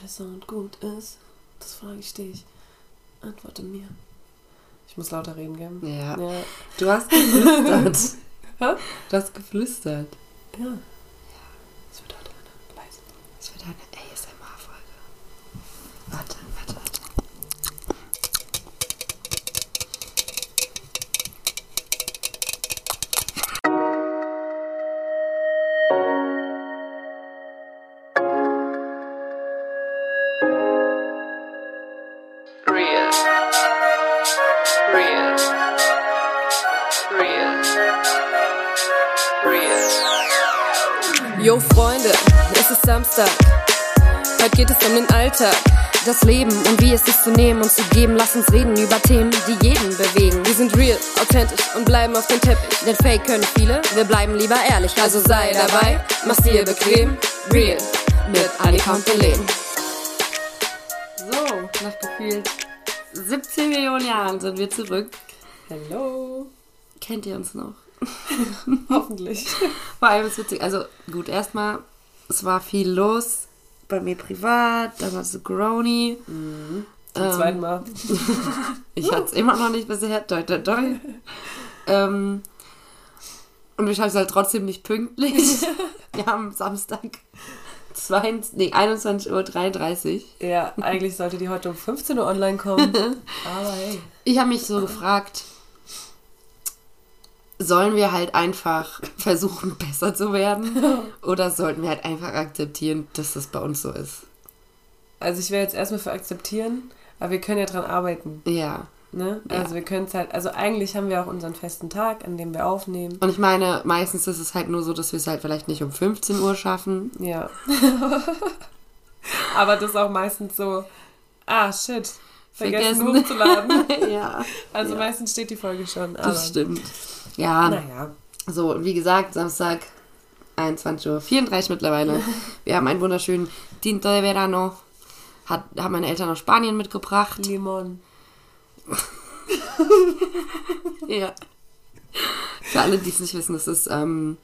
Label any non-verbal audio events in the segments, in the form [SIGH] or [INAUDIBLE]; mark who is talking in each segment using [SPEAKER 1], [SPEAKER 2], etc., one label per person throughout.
[SPEAKER 1] der Sound gut ist? Das frage ich dich. Antworte mir. Ich muss lauter reden, gell?
[SPEAKER 2] Ja.
[SPEAKER 1] Ja.
[SPEAKER 2] Du hast geflüstert. [LAUGHS] Du hast geflüstert.
[SPEAKER 1] ja.
[SPEAKER 2] Das
[SPEAKER 3] Leben und wie es ist zu nehmen und zu geben. Lass uns reden über Themen, die jeden bewegen. Wir sind real, authentisch und bleiben auf dem Teppich. Denn Fake können viele, wir bleiben lieber ehrlich. Also sei dabei, mach's dir bequem. Real mit Annika und Belen.
[SPEAKER 2] So, nach gefühlt 17 Millionen Jahren sind wir zurück.
[SPEAKER 1] Hello.
[SPEAKER 2] Kennt ihr uns noch? [LAUGHS]
[SPEAKER 1] Hoffentlich.
[SPEAKER 2] Vor allem ist witzig. Also gut, erstmal, es war viel los bei mir privat, dann war so Grony.
[SPEAKER 1] Zum
[SPEAKER 2] Ähm,
[SPEAKER 1] zweiten Mal. [LAUGHS]
[SPEAKER 2] Ich hatte es immer noch nicht bisher. Toi, toi, toi. ähm, und ich habe es halt trotzdem nicht pünktlich. [LAUGHS] Wir haben Samstag 22, nee, 21.33 Uhr.
[SPEAKER 1] Ja, eigentlich sollte die heute um 15 Uhr online kommen. [LAUGHS] Aber hey.
[SPEAKER 2] Ich habe mich so gefragt, sollen wir halt einfach [LAUGHS] versuchen, besser zu werden? [LAUGHS] Oder sollten wir halt einfach akzeptieren, dass das bei uns so ist?
[SPEAKER 1] Also ich wäre jetzt erstmal für akzeptieren, aber wir können ja dran arbeiten.
[SPEAKER 2] Ja.
[SPEAKER 1] Ne?
[SPEAKER 2] Ja.
[SPEAKER 1] Also wir können es halt, also eigentlich haben wir auch unseren festen Tag, an dem wir aufnehmen.
[SPEAKER 2] Und ich meine, meistens ist es halt nur so, dass wir es halt vielleicht nicht um 15 Uhr schaffen.
[SPEAKER 1] Ja. [LAUGHS] aber das ist auch meistens so, ah shit, vergessen,
[SPEAKER 2] Vergessen.
[SPEAKER 1] hochzuladen.
[SPEAKER 2] ja.
[SPEAKER 1] Also
[SPEAKER 2] Ja.
[SPEAKER 1] meistens steht die Folge schon.
[SPEAKER 2] Das stimmt. Ja,
[SPEAKER 1] Naja.
[SPEAKER 2] so, wie gesagt, Samstag 21.34 Uhr mittlerweile. [LAUGHS] Wir haben einen wunderschönen Tinto de Verano. Hat, haben meine Eltern aus Spanien mitgebracht.
[SPEAKER 1] Limon. [LAUGHS]
[SPEAKER 2] Ja. Für alle, die es nicht wissen, das ist ähm,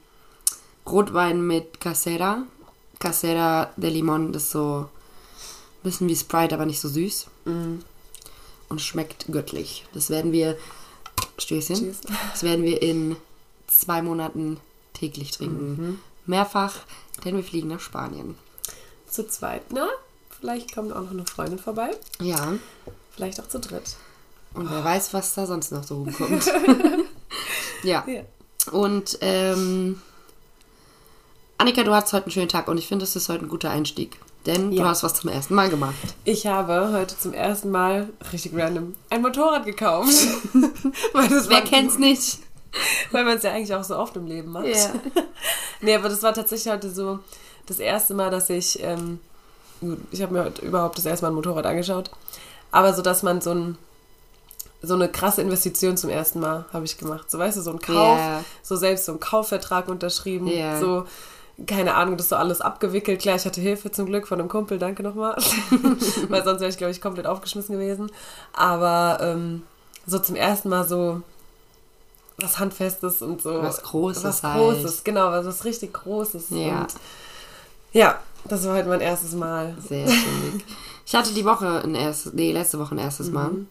[SPEAKER 2] Rotwein mit Casera. Casera de Limon, das ist so ein bisschen wie Sprite, aber nicht so süß.
[SPEAKER 1] Mm.
[SPEAKER 2] Und schmeckt göttlich. Das werden wir, Stößchen,
[SPEAKER 1] Cheers.
[SPEAKER 2] das werden wir in zwei Monaten täglich trinken. Mehrfach, denn wir fliegen nach Spanien.
[SPEAKER 1] Zu zweit. Na, vielleicht kommt auch noch eine Freundin vorbei.
[SPEAKER 2] Ja,
[SPEAKER 1] Vielleicht auch zu dritt.
[SPEAKER 2] und wer weiß, was da sonst noch so rumkommt. [LAUGHS] ja.
[SPEAKER 1] Ja.
[SPEAKER 2] Und ähm, Annika, du hast heute einen schönen Tag und ich finde, das ist heute ein guter Einstieg. Denn du
[SPEAKER 1] Ja.
[SPEAKER 2] hast was zum ersten Mal gemacht.
[SPEAKER 1] Ich habe heute zum ersten Mal, richtig random, ein Motorrad gekauft. [LAUGHS]
[SPEAKER 2] Wer kennt's nicht?
[SPEAKER 1] Weil man es ja eigentlich auch so oft im Leben macht.
[SPEAKER 2] Ja. [LAUGHS]
[SPEAKER 1] Nee, aber das war tatsächlich heute so das erste Mal, dass ich, ähm, gut, ich habe mir heute überhaupt das erste Mal ein Motorrad angeschaut, aber so, dass man so ein so eine krasse Investition zum ersten Mal habe ich gemacht. So, weißt du, so ein Kauf,
[SPEAKER 2] Ja.
[SPEAKER 1] so selbst so einen Kaufvertrag unterschrieben,
[SPEAKER 2] Ja.
[SPEAKER 1] so, keine Ahnung, das so alles abgewickelt. Klar, ich hatte Hilfe zum Glück von einem Kumpel, danke nochmal. [LAUGHS] Weil sonst wäre ich, glaube ich, komplett aufgeschmissen gewesen. Aber ähm, so zum ersten Mal so was Handfestes und so.
[SPEAKER 2] Was Großes
[SPEAKER 1] Was
[SPEAKER 2] halt.
[SPEAKER 1] Großes, genau, was, was richtig Großes.
[SPEAKER 2] Ja.
[SPEAKER 1] Und ja, das war heute mein erstes Mal.
[SPEAKER 2] Sehr schön. Ich hatte die Woche ein erstes, nee, letzte Woche ein erstes Mal.
[SPEAKER 1] Mhm.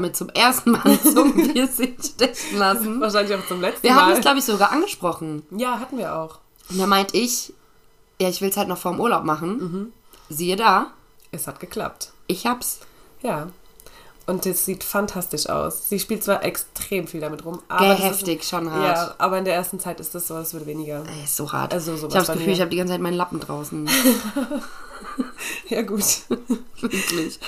[SPEAKER 2] Mir zum ersten Mal [LAUGHS] zum Piercing stechen lassen.
[SPEAKER 1] Wahrscheinlich auch zum letzten
[SPEAKER 2] Wir haben
[SPEAKER 1] Mal.
[SPEAKER 2] es, glaube ich, sogar angesprochen.
[SPEAKER 1] ja, hatten wir auch.
[SPEAKER 2] Und da meinte ich, ja, ich will es halt noch vor dem Urlaub machen.
[SPEAKER 1] Mhm.
[SPEAKER 2] Siehe da,
[SPEAKER 1] Es hat geklappt.
[SPEAKER 2] ich hab's.
[SPEAKER 1] Ja. Und es sieht fantastisch aus. Sie spielt zwar extrem viel damit rum, aber.
[SPEAKER 2] Gell,
[SPEAKER 1] ist-
[SPEAKER 2] heftig, schon hart.
[SPEAKER 1] Ja, aber in der ersten Zeit ist das so, es wird weniger.
[SPEAKER 2] Ey, ist so hart.
[SPEAKER 1] Also
[SPEAKER 2] ich
[SPEAKER 1] sowas
[SPEAKER 2] habe das Gefühl,
[SPEAKER 1] mir.
[SPEAKER 2] ich habe die ganze Zeit meinen Lappen draußen. [LAUGHS] [LAUGHS]
[SPEAKER 1] Ja, gut.
[SPEAKER 2] Wirklich.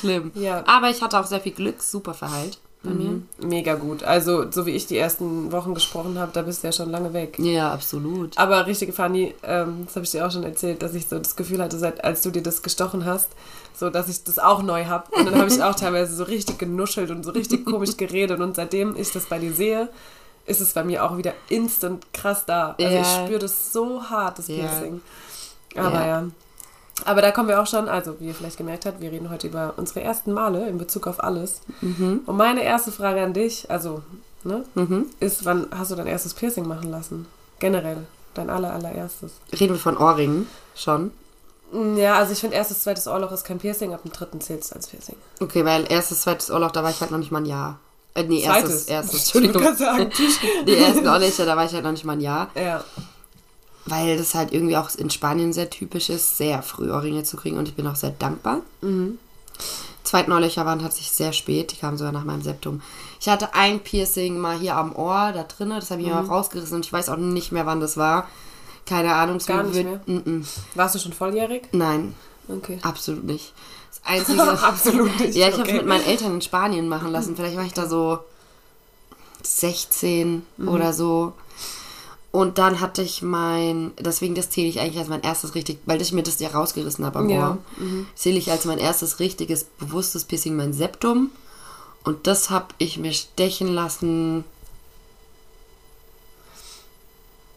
[SPEAKER 2] Schlimm.
[SPEAKER 1] Ja.
[SPEAKER 2] Aber ich hatte auch sehr viel Glück, super verheilt bei
[SPEAKER 1] Mega gut. Also, so wie ich die ersten Wochen gesprochen habe, da bist du ja schon lange weg.
[SPEAKER 2] Ja, absolut.
[SPEAKER 1] Aber richtig funny, ähm, das habe ich dir auch schon erzählt, dass ich so das Gefühl hatte, seit als du dir das gestochen hast, so dass ich das auch neu habe. Und dann habe ich [LAUGHS] auch teilweise so richtig genuschelt und so richtig komisch [LAUGHS] geredet. Und seitdem ich das bei dir sehe, ist es bei mir auch wieder instant krass da. Also
[SPEAKER 2] Ja.
[SPEAKER 1] ich spüre das so hart, das
[SPEAKER 2] Ja.
[SPEAKER 1] Piercing. Aber
[SPEAKER 2] Ja.
[SPEAKER 1] ja. Aber da kommen wir auch schon, also wie ihr vielleicht gemerkt habt, wir reden heute über unsere ersten Male in Bezug auf alles. Und meine erste Frage an dich, also, ne,
[SPEAKER 2] Mhm.
[SPEAKER 1] ist, wann hast du dein erstes Piercing machen lassen? Generell, dein aller, allererstes.
[SPEAKER 2] Reden wir von Ohrringen schon.
[SPEAKER 1] Ja, also ich finde erstes, zweites Ohrloch ist kein Piercing, ab dem dritten zählt es als Piercing.
[SPEAKER 2] Okay, weil erstes, zweites Ohrloch, da war ich halt noch nicht mal ein Jahr. Äh, nee,
[SPEAKER 1] Zweites.
[SPEAKER 2] erstes, erstes,
[SPEAKER 1] Ich wollte
[SPEAKER 2] Entschuldigung.
[SPEAKER 1] gerade sagen. [LAUGHS]
[SPEAKER 2] Die ersten Ohrlöcher, da war ich halt noch nicht mal ein Jahr.
[SPEAKER 1] Ja.
[SPEAKER 2] Weil das halt irgendwie auch in Spanien sehr typisch ist, sehr früh Ohrringe zu kriegen und ich bin auch sehr dankbar. Zweiten Ohrlöcher waren tatsächlich sehr spät, die kamen sogar nach meinem Septum. Ich hatte ein Piercing mal hier am Ohr, da drinnen, das habe ich mir mal rausgerissen und ich weiß auch nicht mehr, wann das war. Keine Ahnung.
[SPEAKER 1] Gar nicht mehr?
[SPEAKER 2] Mm -mm.
[SPEAKER 1] Warst du schon volljährig?
[SPEAKER 2] Nein,
[SPEAKER 1] Okay.
[SPEAKER 2] absolut nicht. Das [LAUGHS] Einzige...
[SPEAKER 1] Absolut nicht.
[SPEAKER 2] Ja, ich habe
[SPEAKER 1] okay.
[SPEAKER 2] es mit meinen Eltern in Spanien machen lassen. Vielleicht war ich da so 16
[SPEAKER 1] Mhm.
[SPEAKER 2] oder so. Und dann hatte ich mein, deswegen das zähle ich eigentlich als mein erstes richtig, weil ich mir das ja rausgerissen habe am
[SPEAKER 1] Ja,
[SPEAKER 2] Ohr, zähle ich als mein erstes richtiges, bewusstes Piercing mein Septum. Und das habe ich mir stechen lassen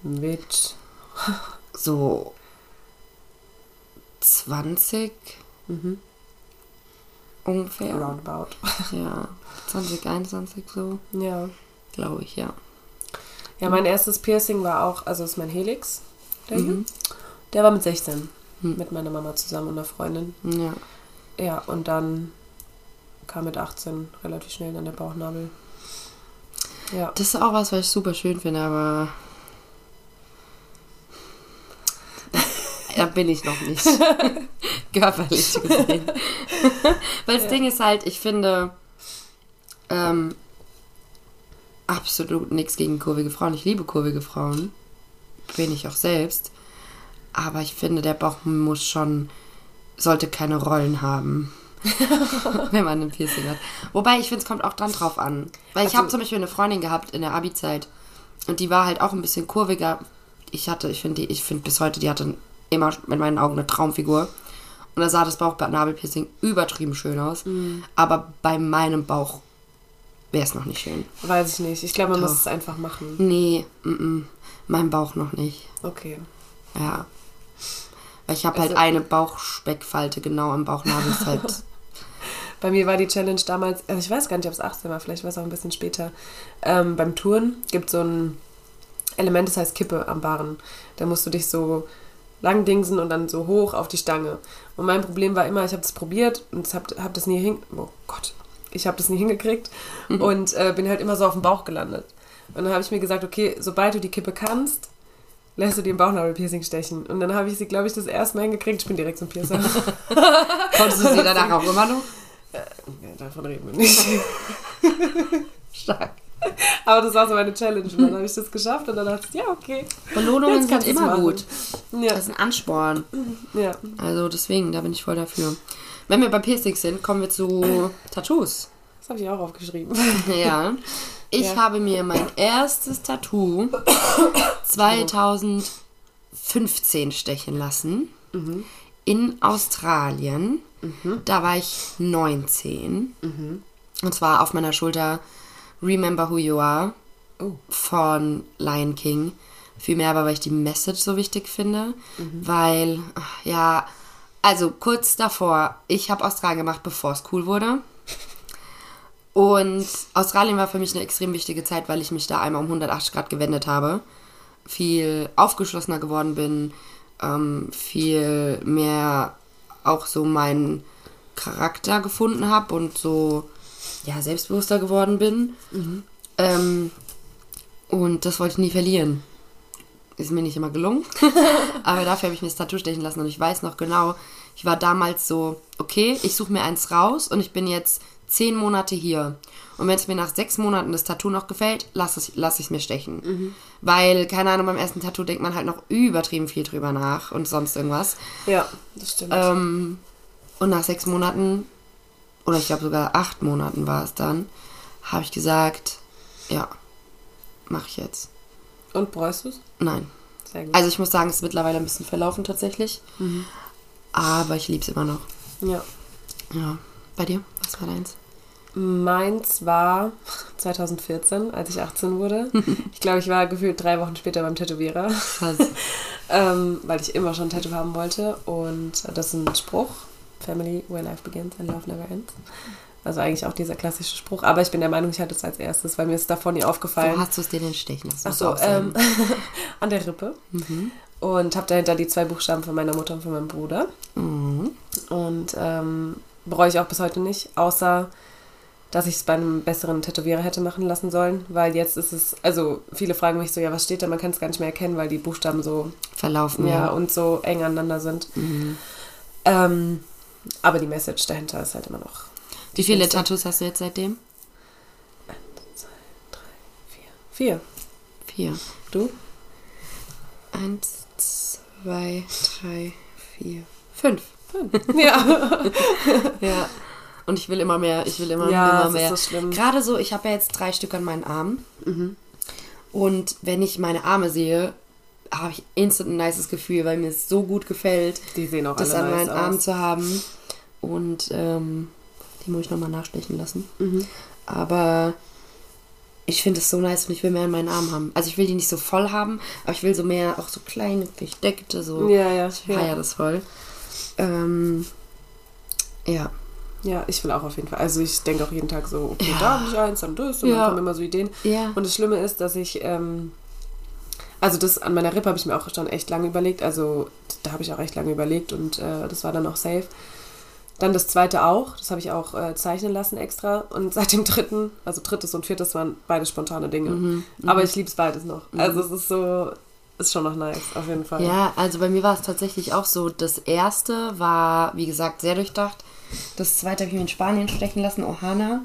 [SPEAKER 1] Mit.
[SPEAKER 2] so 20
[SPEAKER 1] Mhm.
[SPEAKER 2] ungefähr.
[SPEAKER 1] Roundabout.
[SPEAKER 2] Ja, 20, 21 so,
[SPEAKER 1] Ja.
[SPEAKER 2] glaube ich, ja.
[SPEAKER 1] Ja, mein erstes Piercing war auch, also ist mein Helix. Der, hier.
[SPEAKER 2] Mhm.
[SPEAKER 1] der war mit 16. Mit meiner Mama zusammen und einer Freundin.
[SPEAKER 2] Ja.
[SPEAKER 1] Ja, und dann kam mit 18 relativ schnell dann der Bauchnabel. Ja.
[SPEAKER 2] Das ist auch was, was ich super schön finde, aber. [LAUGHS] Da bin ich noch nicht. [LAUGHS] Körperlich gesehen. [LAUGHS] Weil das Ding ist halt, ich finde ähm, absolut nichts gegen kurvige Frauen. Ich liebe kurvige Frauen. Bin ich auch selbst. Aber ich finde, der Bauch muss schon, sollte keine Rollen haben. [LAUGHS] wenn man ein Piercing hat. Wobei, ich finde, es kommt auch dann drauf an. Weil ich
[SPEAKER 1] Also-
[SPEAKER 2] habe zum Beispiel eine Freundin gehabt in der Abi-Zeit und die war halt auch ein bisschen kurviger. Ich hatte, ich finde, ich finde bis heute, die hatte immer in meinen Augen eine Traumfigur. Und da sah das Bauchnabelpiercing übertrieben schön aus.
[SPEAKER 1] Mhm.
[SPEAKER 2] Aber bei meinem Bauch wäre es noch nicht schön.
[SPEAKER 1] Weiß ich nicht. Ich glaube, man
[SPEAKER 2] Doch.
[SPEAKER 1] muss es einfach machen.
[SPEAKER 2] Nee, mm -mm, mein Bauch noch nicht.
[SPEAKER 1] Okay.
[SPEAKER 2] Ja. Weil ich habe
[SPEAKER 1] Also-
[SPEAKER 2] halt eine Bauchspeckfalte genau am Bauchnabel. Ist halt [LAUGHS]
[SPEAKER 1] Bei mir war die Challenge damals, also ich weiß gar nicht, ob es 18 war, vielleicht war es auch ein bisschen später. Ähm, beim Touren gibt so ein Element, das heißt Kippe am Barren. Da musst du dich so lang dingsen und dann so hoch auf die Stange. Und mein Problem war immer, ich habe das probiert und habe hab das nie hin... Oh Gott. Ich habe das nie hingekriegt und äh, bin halt immer so auf dem Bauch gelandet. Und dann habe ich mir gesagt, okay, sobald du die Kippe kannst, lässt du dir ein Bauchnabelpiercing stechen. Und dann habe ich sie, glaube ich, das erste Mal hingekriegt. Ich bin direkt zum Piercer. [LAUGHS]
[SPEAKER 2] Konntest du sie danach auch immer noch?
[SPEAKER 1] Ja, davon reden wir nicht. [LAUGHS]
[SPEAKER 2] Stark.
[SPEAKER 1] Aber das war so meine Challenge. Und dann habe ich das geschafft und dann dachte ich, ja, okay.
[SPEAKER 2] Belohnungen sind immer
[SPEAKER 1] machen.
[SPEAKER 2] gut.
[SPEAKER 1] Ja,
[SPEAKER 2] Das ist ein Ansporn.
[SPEAKER 1] ja.
[SPEAKER 2] Also deswegen, da bin ich voll dafür. Wenn wir bei Piercings sind, kommen wir zu Tattoos.
[SPEAKER 1] Das habe ich auch aufgeschrieben. [LAUGHS]
[SPEAKER 2] Ja. Ich
[SPEAKER 1] Ja.
[SPEAKER 2] habe mir mein erstes Tattoo 2015 stechen lassen. In Australien. Da war ich 19. Und zwar auf meiner Schulter Remember Who You Are
[SPEAKER 1] Oh.
[SPEAKER 2] von Lion King. Vielmehr aber, weil ich die Message so wichtig finde. Weil, ach, ja, also kurz davor, ich habe Australien gemacht, bevor es cool wurde. Und Australien war für mich eine extrem wichtige Zeit, weil ich mich da einmal um 180 Grad gewendet habe. Viel aufgeschlossener geworden bin, ähm, viel mehr auch so meinen Charakter gefunden habe und so ja, selbstbewusster geworden bin. Ähm, und das wollte ich nie verlieren. Ist mir nicht immer gelungen. [LAUGHS] Aber dafür habe ich mir das Tattoo stechen lassen und ich weiß noch genau, ich war damals so, okay, ich suche mir eins raus und ich bin jetzt zehn Monate hier. Und wenn es mir nach sechs Monaten das Tattoo noch gefällt, lasse ich es lass mir stechen. Weil, keine Ahnung, beim ersten Tattoo denkt man halt noch übertrieben viel drüber nach und sonst irgendwas.
[SPEAKER 1] Ja, das stimmt.
[SPEAKER 2] Ähm, und nach sechs Monaten, oder ich glaube sogar acht Monaten war es dann, habe ich gesagt, ja, mache ich jetzt.
[SPEAKER 1] Und bereust du es?
[SPEAKER 2] Nein.
[SPEAKER 1] Sehr gut.
[SPEAKER 2] Also ich muss sagen, es ist mittlerweile ein bisschen verlaufen tatsächlich. Aber ich liebe es immer noch.
[SPEAKER 1] ja.
[SPEAKER 2] Ja. Bei dir? Was war deins?
[SPEAKER 1] Meins war [LAUGHS] 2014, als ich 18 wurde. [LAUGHS] Ich glaube, ich war gefühlt drei Wochen später beim Tätowierer, [LAUGHS] ähm, weil ich immer schon ein Tattoo haben wollte. Und das ist ein Spruch: Family, where life begins and love never ends. Also eigentlich auch dieser klassische Spruch. Aber ich bin der Meinung, ich hatte es als erstes, weil mir ist davon nie
[SPEAKER 2] Wo
[SPEAKER 1] aufgefallen.
[SPEAKER 2] hast du es dir denn stechen lassen?
[SPEAKER 1] Ach
[SPEAKER 2] Musst
[SPEAKER 1] so,
[SPEAKER 2] du auch sagen.
[SPEAKER 1] ähm, [LAUGHS] an der Rippe. Und habe dahinter die zwei Buchstaben von meiner Mutter und von meinem Bruder.
[SPEAKER 2] Mhm.
[SPEAKER 1] Und ähm, bereue ich auch bis heute nicht, außer dass ich es bei einem besseren Tätowierer hätte machen lassen sollen, weil jetzt ist es, also viele fragen mich so, ja, was steht da? Man kann es gar nicht mehr erkennen, weil die Buchstaben so,
[SPEAKER 2] Verlaufen,
[SPEAKER 1] ja,
[SPEAKER 2] ja.
[SPEAKER 1] und so eng aneinander sind.
[SPEAKER 2] Mhm.
[SPEAKER 1] Ähm, aber die Message dahinter ist halt immer noch
[SPEAKER 2] Wie viele
[SPEAKER 1] Schönste.
[SPEAKER 2] Tattoos hast du jetzt seitdem?
[SPEAKER 1] vier.
[SPEAKER 2] Vier.
[SPEAKER 1] Du?
[SPEAKER 2] Eins, zwei, drei, vier, fünf. [LAUGHS]
[SPEAKER 1] Ja. [LAUGHS]
[SPEAKER 2] Ja. Und ich will immer mehr, ich will immer,
[SPEAKER 1] Ja,
[SPEAKER 2] immer
[SPEAKER 1] das ist
[SPEAKER 2] mehr.
[SPEAKER 1] so schlimm.
[SPEAKER 2] Gerade so, ich habe ja jetzt drei Stück an meinen Armen.
[SPEAKER 1] Mhm.
[SPEAKER 2] Und wenn ich meine Arme sehe, habe ich instant ein nices Gefühl, weil mir es so gut gefällt, das an
[SPEAKER 1] nice
[SPEAKER 2] meinen Armen
[SPEAKER 1] aus.
[SPEAKER 2] zu haben. Und ähm, die muss ich nochmal nachstechen lassen.
[SPEAKER 1] Mhm.
[SPEAKER 2] Aber ich finde es so nice und ich will mehr an meinen Armen haben. Also ich will die nicht so voll haben, aber ich will so mehr, auch so kleine, versteckte, so.
[SPEAKER 1] Ja, ja,
[SPEAKER 2] Ich
[SPEAKER 1] ja.
[SPEAKER 2] feiere das voll. Ähm, ja.
[SPEAKER 1] Ja, ich will auch auf jeden Fall. Also ich denke auch jeden Tag so, okay,
[SPEAKER 2] Ja.
[SPEAKER 1] da habe ich eins, dann das. Und
[SPEAKER 2] Ja.
[SPEAKER 1] dann kommen immer so Ideen.
[SPEAKER 2] Ja.
[SPEAKER 1] Und das Schlimme ist, dass ich, ähm, also das an meiner Rippe habe ich mir auch schon echt lange überlegt. Also da habe ich auch echt lange überlegt und äh, das war dann auch safe. Dann das zweite auch, das habe ich auch äh, zeichnen lassen extra. Und [LAUGHS] seit dem dritten, also drittes und viertes waren beide spontane Dinge.
[SPEAKER 2] Mhm,
[SPEAKER 1] Aber ich liebe es beides noch. Also es ist so, ist schon noch nice, auf jeden Fall.
[SPEAKER 2] Ja, also bei mir war es tatsächlich auch so. Das erste war, wie gesagt, sehr durchdacht. Das zweite habe ich mir in Spanien stechen lassen, Ohana.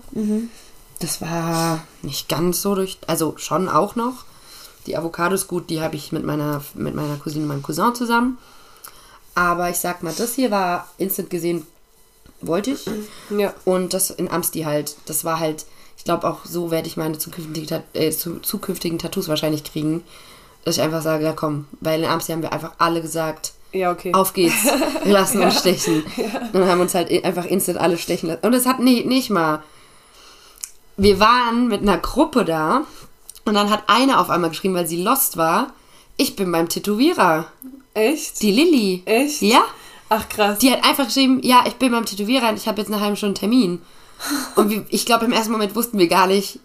[SPEAKER 2] Das war nicht ganz so durch, also schon auch noch. Die Avocados gut, die habe ich mit meiner, mit meiner Cousine und meinem Cousin zusammen. Aber ich sag mal, das hier war instant gesehen, wollte ich.
[SPEAKER 1] Ja.
[SPEAKER 2] Und das in Amsti halt, das war halt, ich glaube auch so werde ich meine zukünftigen, äh, zu, zukünftigen Tattoos wahrscheinlich kriegen. Dass ich einfach sage, ja komm, weil in Amsti haben wir einfach alle gesagt,
[SPEAKER 1] Ja, okay.
[SPEAKER 2] auf geht's, [LAUGHS] wir lassen uns stechen. Und haben uns halt einfach instant alle stechen lassen. Und es hat nicht, nicht mal, wir waren mit einer Gruppe da und dann hat eine auf einmal geschrieben, weil sie lost war, ich bin beim Tätowierer,
[SPEAKER 1] Echt?
[SPEAKER 2] die Lilly.
[SPEAKER 1] Echt?
[SPEAKER 2] Ja,
[SPEAKER 1] Ach krass.
[SPEAKER 2] die hat einfach geschrieben, ja, ich bin beim Tätowierer und ich habe jetzt eine halbe Stunde Termin. [LAUGHS] Und wir, ich glaube, im ersten Moment wussten wir gar nicht,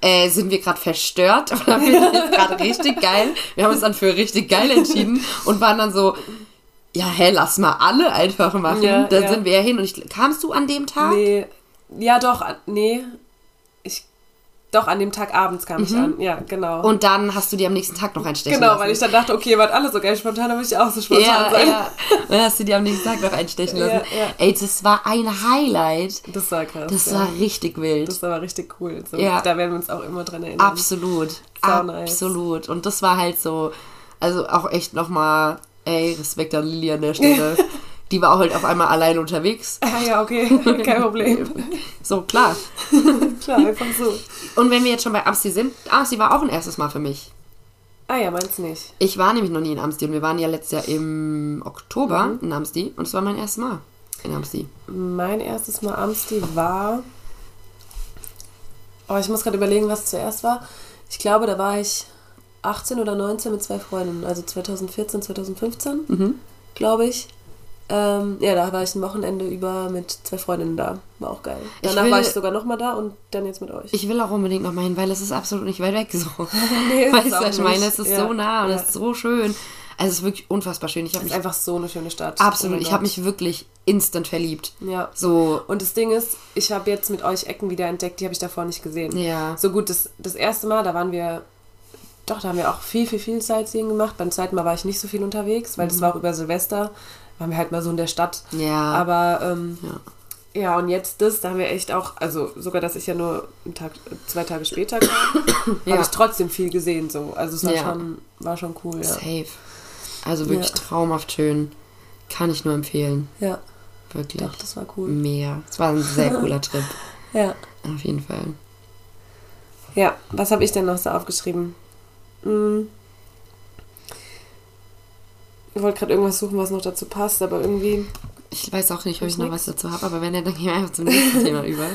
[SPEAKER 2] äh, sind wir gerade verstört oder [LAUGHS] finden wir jetzt gerade richtig geil. Wir haben uns dann für richtig geil entschieden und waren dann so, ja, hä, lass mal alle einfach machen.
[SPEAKER 1] Ja,
[SPEAKER 2] da
[SPEAKER 1] ja.
[SPEAKER 2] sind wir ja hin. Und ich, kamst du an dem Tag?
[SPEAKER 1] Nee. Ja, doch, nee. Doch, an dem Tag abends kam ich an. Ja, genau.
[SPEAKER 2] Mhm. Und dann hast du dir am nächsten Tag noch einstechen
[SPEAKER 1] genau,
[SPEAKER 2] lassen.
[SPEAKER 1] weil ich dann dachte, okay, ihr wart alle so geil spontan, dann will ich auch so spontan
[SPEAKER 2] ja,
[SPEAKER 1] sein.
[SPEAKER 2] ja. Dann hast du dir am nächsten Tag noch einstechen
[SPEAKER 1] Ja,
[SPEAKER 2] lassen.
[SPEAKER 1] ja.
[SPEAKER 2] Ey, das war ein Highlight.
[SPEAKER 1] Das war krass.
[SPEAKER 2] Das
[SPEAKER 1] ja.
[SPEAKER 2] war richtig wild.
[SPEAKER 1] das war richtig cool. So,
[SPEAKER 2] Ja.
[SPEAKER 1] Da werden wir uns auch immer dran erinnern.
[SPEAKER 2] Absolut.
[SPEAKER 1] Nice.
[SPEAKER 2] Absolut. Und das war halt so, also auch echt nochmal, ey, Respekt an Lili an der Stelle. [LAUGHS] Die war auch halt auf einmal alleine unterwegs. [LAUGHS]
[SPEAKER 1] Ah ja, okay, [LAUGHS] kein [LAUGHS] Problem.
[SPEAKER 2] So, klar.
[SPEAKER 1] Klar, einfach so.
[SPEAKER 2] Und wenn wir jetzt schon bei Amsti sind, Amsti war auch ein erstes Mal für mich.
[SPEAKER 1] Ah ja, meinst nicht?
[SPEAKER 2] Ich war nämlich noch nie in Amsti und wir waren ja letztes Jahr im Oktober
[SPEAKER 1] Mhm.
[SPEAKER 2] in Amsti und es war mein erstes Mal in Amsti.
[SPEAKER 1] Mein erstes Mal Amsti war. Oh, ich muss gerade überlegen, was zuerst war. Ich glaube, da war ich 18 oder 19 mit zwei Freundinnen. Also 2014, 2015,
[SPEAKER 2] Mhm.
[SPEAKER 1] glaube ich. Ähm, ja, da war ich ein Wochenende über mit zwei Freundinnen da. War auch geil.
[SPEAKER 2] Ich
[SPEAKER 1] Danach
[SPEAKER 2] will-
[SPEAKER 1] war ich sogar nochmal da und dann jetzt mit euch.
[SPEAKER 2] Ich will auch unbedingt noch mal hin, weil es ist absolut nicht weit weg so. [LAUGHS]
[SPEAKER 1] Nee, ist
[SPEAKER 2] weißt du,
[SPEAKER 1] auch
[SPEAKER 2] was ich meine? Es ist
[SPEAKER 1] Ja,
[SPEAKER 2] so nah und
[SPEAKER 1] ja.
[SPEAKER 2] es ist so schön. Also es ist wirklich unfassbar schön. Ich habe
[SPEAKER 1] ist
[SPEAKER 2] mich
[SPEAKER 1] einfach so eine schöne Stadt.
[SPEAKER 2] absolut,
[SPEAKER 1] Oh
[SPEAKER 2] ich habe mich wirklich instant verliebt.
[SPEAKER 1] Ja.
[SPEAKER 2] So,
[SPEAKER 1] Und das Ding ist, ich habe jetzt mit euch Ecken wieder entdeckt, die habe ich davor nicht gesehen.
[SPEAKER 2] ja.
[SPEAKER 1] So gut, das, das erste Mal, da waren wir, doch, da haben wir auch viel, viel, viel Sightseeing gemacht. Beim zweiten Mal war ich nicht so viel unterwegs, weil das war auch über Silvester. Waren wir halt mal so in der Stadt.
[SPEAKER 2] Mhm. Ja.
[SPEAKER 1] Aber, ähm,
[SPEAKER 2] Ja.
[SPEAKER 1] ja. und jetzt das, da haben wir echt auch, also sogar, dass ich ja nur Tag, zwei Tage später kam, [COUGHS]
[SPEAKER 2] Ja.
[SPEAKER 1] habe ich trotzdem viel gesehen, so. Also es war,
[SPEAKER 2] Ja.
[SPEAKER 1] schon, war schon cool, ja.
[SPEAKER 2] Safe. Also wirklich traumhaft schön. Kann ich nur empfehlen.
[SPEAKER 1] Ja,
[SPEAKER 2] Wirklich.
[SPEAKER 1] doch, das war cool.
[SPEAKER 2] Mega. Es war ein sehr [LAUGHS] cooler Trip.
[SPEAKER 1] Ja.
[SPEAKER 2] Auf jeden Fall.
[SPEAKER 1] Ja, was habe ich denn noch so aufgeschrieben? Hm. Ich wollte gerade irgendwas suchen, was noch dazu passt, aber irgendwie.
[SPEAKER 2] Ich weiß auch nicht, ob ich noch was dazu habe, aber wenn ja, dann gehen wir einfach zum nächsten Thema [LAUGHS] über.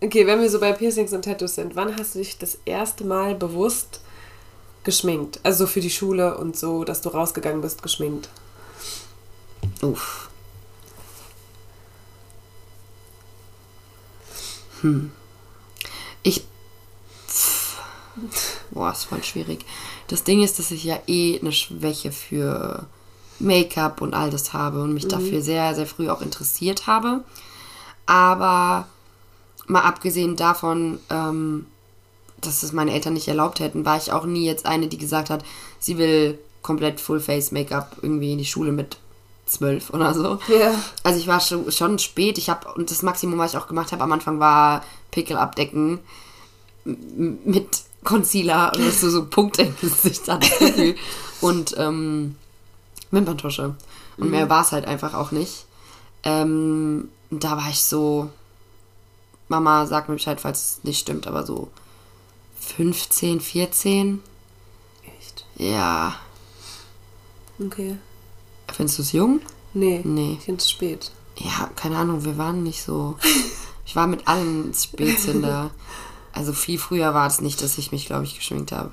[SPEAKER 1] Okay, wenn wir so bei Piercings und Tattoos sind, wann hast du dich das erste Mal bewusst geschminkt? Also so für die Schule und so, dass du rausgegangen bist, geschminkt.
[SPEAKER 2] Uff. Hm. Ich. [LAUGHS] Boah, ist voll schwierig. Das Ding ist, dass ich ja eh eine Schwäche für Make-up und all das habe und mich dafür sehr, sehr früh auch interessiert habe. Aber mal abgesehen davon, ähm, dass es meine Eltern nicht erlaubt hätten, war ich auch nie jetzt eine, die gesagt hat, sie will komplett Full-Face-Make-up irgendwie in die Schule mit zwölf oder so.
[SPEAKER 1] Ja.
[SPEAKER 2] Also ich war schon, schon spät. Ich habe und das Maximum, was ich auch gemacht habe am Anfang, war Pickel abdecken mit Concealer und so, so Punkte im Gesicht hatte ich das Gefühl. [LAUGHS] und ähm, Wimperntusche. Und mehr war es halt einfach auch nicht. Ähm, da war ich so, Mama, sag mir Bescheid, falls es nicht stimmt, aber so 15, 14.
[SPEAKER 1] Echt?
[SPEAKER 2] Ja.
[SPEAKER 1] Okay.
[SPEAKER 2] Findest du es jung?
[SPEAKER 1] Nee.
[SPEAKER 2] Nee.
[SPEAKER 1] Ich finde es spät.
[SPEAKER 2] Ja, keine Ahnung, wir waren nicht so. [LAUGHS] Ich war mit allen Spätzünder. Also viel früher war es nicht, dass ich mich, glaube ich, geschminkt habe.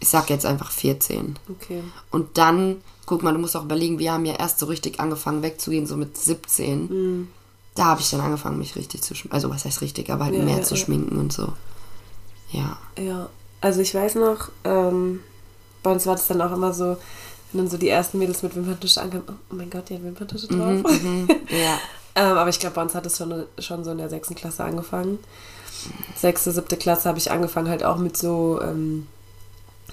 [SPEAKER 2] Ich sag jetzt einfach 14.
[SPEAKER 1] Okay.
[SPEAKER 2] Und dann, guck mal, du musst auch überlegen, wir haben ja erst so richtig angefangen wegzugehen, so mit 17.
[SPEAKER 1] Mhm.
[SPEAKER 2] Da habe ich dann angefangen, mich richtig zu schminken. Also was heißt richtig, aber halt
[SPEAKER 1] Ja,
[SPEAKER 2] mehr
[SPEAKER 1] ja,
[SPEAKER 2] zu
[SPEAKER 1] ja.
[SPEAKER 2] schminken und so. Ja.
[SPEAKER 1] Ja. Also ich weiß noch, ähm, bei uns war das dann auch immer so, wenn dann so die ersten Mädels mit Wimperntusche ankamen, oh mein Gott, die hat Wimperntusche drauf.
[SPEAKER 2] Mhm, [LAUGHS] ja.
[SPEAKER 1] Ähm, aber ich glaube, bei uns hat es schon, schon so in der sechsten Klasse angefangen. Sechste, siebte Klasse habe ich angefangen halt auch mit so ähm,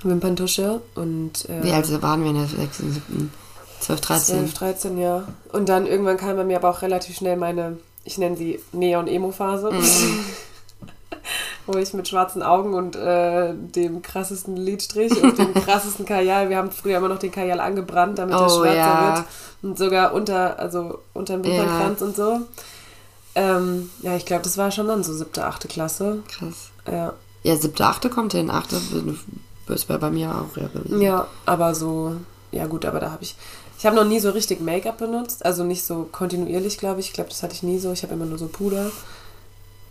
[SPEAKER 1] Wimperntusche und äh,
[SPEAKER 2] Wie alt waren wir in der 6., 7., 12, 13?
[SPEAKER 1] 12, 13, ja. Und dann irgendwann kam bei mir aber auch relativ schnell meine, ich nenne sie Neon-Emo-Phase.
[SPEAKER 2] Mhm. [LAUGHS]
[SPEAKER 1] Wo ich mit schwarzen Augen und äh, dem krassesten Lidstrich und dem [LAUGHS] krassesten Kajal, wir haben früher immer noch den Kajal angebrannt, damit
[SPEAKER 2] Oh,
[SPEAKER 1] schwarzer
[SPEAKER 2] ja.
[SPEAKER 1] wird. Und sogar unter, also unter dem Wimpernkranz und so. Ähm, ja, ich glaube, das war schon dann so siebte, achte Klasse.
[SPEAKER 2] Krass.
[SPEAKER 1] Ja.
[SPEAKER 2] Ja, siebte, achte kommt hin. Achte ist bei bei mir auch ja gewesen.
[SPEAKER 1] Ja, aber so, ja gut, aber da habe ich, ich habe noch nie so richtig Make-up benutzt, also nicht so kontinuierlich, glaube ich. Ich glaube, das hatte ich nie so. Ich habe immer nur so Puder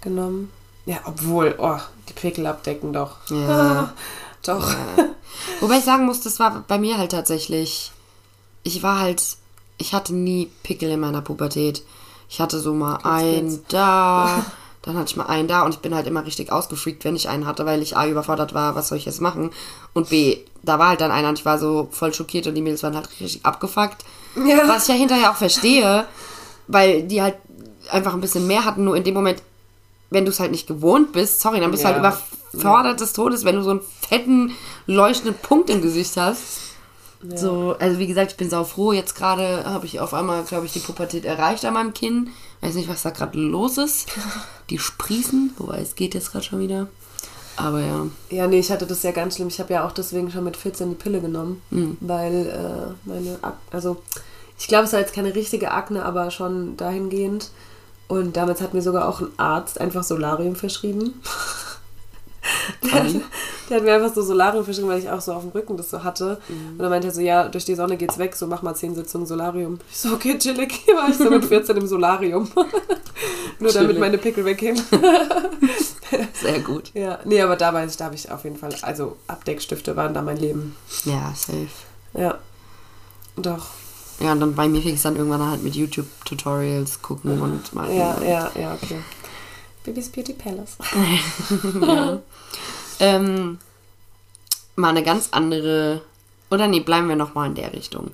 [SPEAKER 1] genommen. Ja, obwohl, oh, die Pickel abdecken doch.
[SPEAKER 2] Ja.
[SPEAKER 1] doch.
[SPEAKER 2] Wobei ich sagen muss, das war bei mir halt tatsächlich. Ich war halt. Ich hatte nie Pickel in meiner Pubertät. Ich hatte so mal
[SPEAKER 1] Kids.
[SPEAKER 2] da, [LAUGHS] dann hatte ich mal einen da und ich bin halt immer richtig ausgefreakt, wenn ich einen hatte, weil ich A überfordert war, was soll ich jetzt machen? Und B, da war halt dann einer und ich war so voll schockiert und die Mädels waren halt richtig abgefuckt.
[SPEAKER 1] Ja.
[SPEAKER 2] Was ich ja hinterher auch verstehe, weil die halt einfach ein bisschen mehr hatten, nur in dem Moment, wenn du es halt nicht gewohnt bist, sorry, dann bist du
[SPEAKER 1] Ja.
[SPEAKER 2] halt überfordert des Todes, wenn du so einen fetten, leuchtenden Punkt im Gesicht hast. So, also wie gesagt, ich bin sau froh. Jetzt gerade habe ich auf einmal, glaube ich, die Pubertät erreicht an meinem Kinn. Weiß nicht, was da gerade los ist. [LAUGHS] Die sprießen, wobei es geht jetzt gerade schon wieder. Aber ja.
[SPEAKER 1] Ja, nee, ich hatte das ja ganz schlimm. Ich habe ja auch deswegen schon mit 14 die Pille genommen, weil äh, meine, Ak also ich glaube, es war jetzt keine richtige Akne, aber schon dahingehend. Und damals hat mir sogar auch ein Arzt einfach Solarium verschrieben. [LAUGHS] [LAUGHS] Der hat, der hat mir einfach so Solarium verschrieben, weil ich auch so auf dem Rücken das so hatte. Und er meinte er so, ja, durch die Sonne geht's weg, so mach mal 10 Sitzungen Solarium. Ich so, okay, chillig. Hier [LAUGHS] war ich so mit 14 im Solarium. [LAUGHS] Nur damit meine Pickel weggehen.
[SPEAKER 2] Sehr gut.
[SPEAKER 1] Ja, nee, aber da weiß ich, da habe ich auf jeden Fall, also Abdeckstifte waren da mein Leben.
[SPEAKER 2] Ja, safe.
[SPEAKER 1] Ja. Doch.
[SPEAKER 2] Ja, und dann bei mir fing es dann irgendwann halt mit YouTube-Tutorials gucken und mal.
[SPEAKER 1] Ja, ja, ja, okay. Baby's Beauty Palace. [LAUGHS]
[SPEAKER 2] Ähm, mal eine ganz andere. Oder nee, bleiben wir nochmal in der Richtung.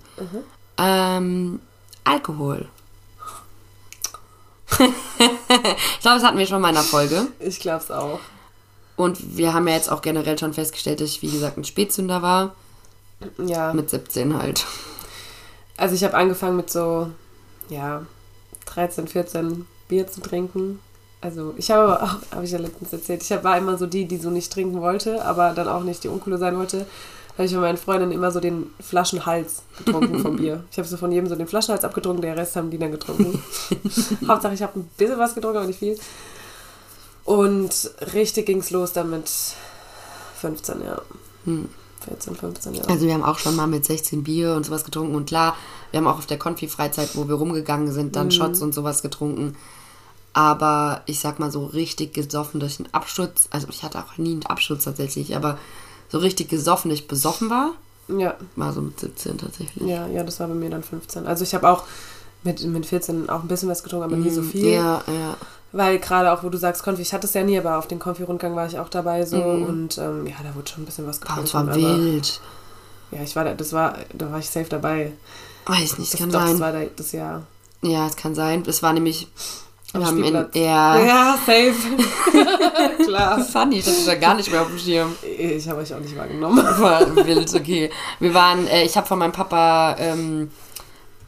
[SPEAKER 2] Ähm, Alkohol. ich glaube, das hatten wir schon mal in einer Folge.
[SPEAKER 1] Ich glaub's auch.
[SPEAKER 2] Und wir haben ja jetzt auch generell schon festgestellt, dass ich, wie gesagt, ein Spätzünder war.
[SPEAKER 1] Ja.
[SPEAKER 2] Mit 17 halt.
[SPEAKER 1] Also ich habe angefangen mit so, ja, 13, 14 Bier zu trinken. Also ich habe [LAUGHS] auch, habe ich ja letztens erzählt, ich war immer so die, die so nicht trinken wollte, aber dann auch nicht die Uncoole sein wollte. Da habe ich von meinen Freundinnen immer so den Flaschenhals getrunken vom [LAUGHS] Bier. Ich habe so von jedem so den Flaschenhals abgetrunken, der Rest haben die dann getrunken. [LAUGHS] Hauptsache ich habe ein bisschen was getrunken, aber nicht viel. Und richtig ging's los dann mit 15, ja. 14, 15, ja.
[SPEAKER 2] Also wir haben auch schon mal mit 16 Bier und sowas getrunken. Und klar, wir haben auch auf der Konfi-Freizeit, wo wir rumgegangen sind, dann Shots und sowas getrunken. Aber ich sag mal so richtig gesoffen durch einen Absturz. Also ich hatte auch nie einen Absturz tatsächlich, aber so richtig gesoffen, dass ich besoffen war,
[SPEAKER 1] ja.
[SPEAKER 2] war so mit 17 tatsächlich.
[SPEAKER 1] Ja, ja, das war bei mir dann 15. Also ich habe auch mit, mit 14 auch ein bisschen was getrunken, aber nie so viel.
[SPEAKER 2] Mm, Ja, ja.
[SPEAKER 1] Weil gerade auch, wo du sagst, Konfi, ich hatte es ja nie, aber auf den Konfi-Rundgang war ich auch dabei so und ähm, ja, da wurde schon ein bisschen was
[SPEAKER 2] Boah,
[SPEAKER 1] getrunken.
[SPEAKER 2] es war
[SPEAKER 1] aber,
[SPEAKER 2] wild.
[SPEAKER 1] Ja, ich war da, das war, da war ich safe dabei.
[SPEAKER 2] Weiß nicht,
[SPEAKER 1] Das,
[SPEAKER 2] kann
[SPEAKER 1] doch, das
[SPEAKER 2] sein.
[SPEAKER 1] war da, das Jahr.
[SPEAKER 2] Ja, es kann sein. Es war nämlich. Wir haben in, ja,
[SPEAKER 1] Ja, safe. [LAUGHS] Klar. [LAUGHS]
[SPEAKER 2] funny, das ist ja gar nicht mehr auf dem Schirm.
[SPEAKER 1] Ich habe euch auch nicht wahrgenommen. [LAUGHS]
[SPEAKER 2] War wild, okay. Wir waren, äh, ich habe von meinem Papa ähm,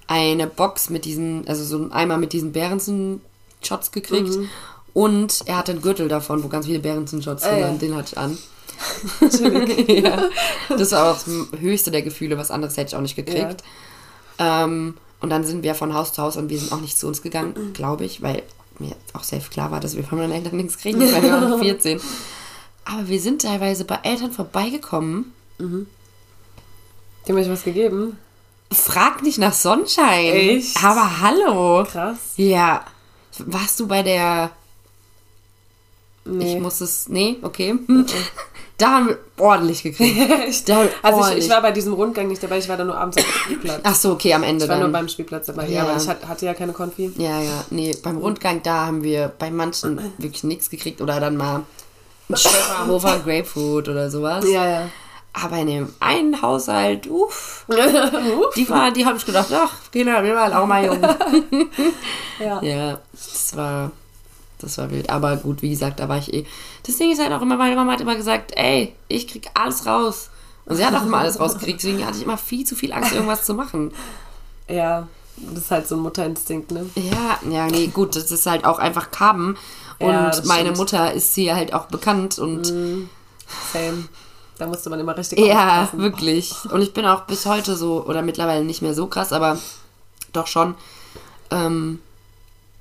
[SPEAKER 2] eine Box mit diesen, also so ein Eimer mit diesen Behrensen-Shots gekriegt.
[SPEAKER 1] Mhm.
[SPEAKER 2] Und er hatte einen Gürtel davon, wo ganz viele Behrensen-Shots drin
[SPEAKER 1] ja.
[SPEAKER 2] waren. Den hatte ich an. ja. Das war auch das höchste der Gefühle, was anderes hätte ich auch nicht gekriegt. Ähm, und dann sind wir von Haus zu Haus und wir sind auch nicht zu uns gegangen, glaube ich, weil mir auch safe klar war, dass wir von meinen Eltern nichts kriegen, weil wir waren [LAUGHS] noch 14. Aber wir sind teilweise bei Eltern vorbeigekommen.
[SPEAKER 1] Die haben euch was gegeben.
[SPEAKER 2] Frag nicht nach Sonnenschein.
[SPEAKER 1] Echt?
[SPEAKER 2] Aber hallo.
[SPEAKER 1] Krass.
[SPEAKER 2] Ja. Warst du bei der.
[SPEAKER 1] Nee.
[SPEAKER 2] Ich muss es. Nee, okay. Da haben wir ordentlich gekriegt. [LAUGHS]
[SPEAKER 1] Also ich,
[SPEAKER 2] ordentlich-
[SPEAKER 1] ich war bei diesem Rundgang nicht dabei, ich war da nur abends auf dem Spielplatz.
[SPEAKER 2] Ach so, okay, am Ende
[SPEAKER 1] Ich war nur
[SPEAKER 2] dann.
[SPEAKER 1] beim Spielplatz dabei.
[SPEAKER 2] Ja.
[SPEAKER 1] Aber ich hat- hatte ja keine Konfi.
[SPEAKER 2] Ja, ja. Nee, beim Rundgang, da haben wir bei manchen wirklich nichts gekriegt oder dann mal ein Schöpferhofer [LAUGHS] Grapefruit oder sowas.
[SPEAKER 1] Ja, ja.
[SPEAKER 2] Aber in dem einen Haushalt, uff, [LAUGHS] die war, die habe ich gedacht, ach, Kinder, wir waren auch mal jung.
[SPEAKER 1] ja.
[SPEAKER 2] Ja, das war, das war wild. Aber gut, wie gesagt, da war ich eh. Das Ding ist halt auch immer, meine Mama hat immer gesagt, ey, ich krieg alles raus. Und sie hat auch immer alles rausgekriegt, deswegen hatte ich immer viel zu viel Angst, irgendwas zu machen. [LAUGHS]
[SPEAKER 1] Ja, das ist halt so ein Mutterinstinkt, ne?
[SPEAKER 2] Ja, ja, nee, gut, das ist halt auch einfach Kaben. Und
[SPEAKER 1] Ja,
[SPEAKER 2] meine
[SPEAKER 1] stimmt.
[SPEAKER 2] Mutter ist hier halt auch bekannt und
[SPEAKER 1] Same. Da musste man immer richtig
[SPEAKER 2] ja,
[SPEAKER 1] aufpassen.
[SPEAKER 2] wirklich. Und ich bin auch bis heute so, oder mittlerweile nicht mehr so krass, aber doch schon. Ähm,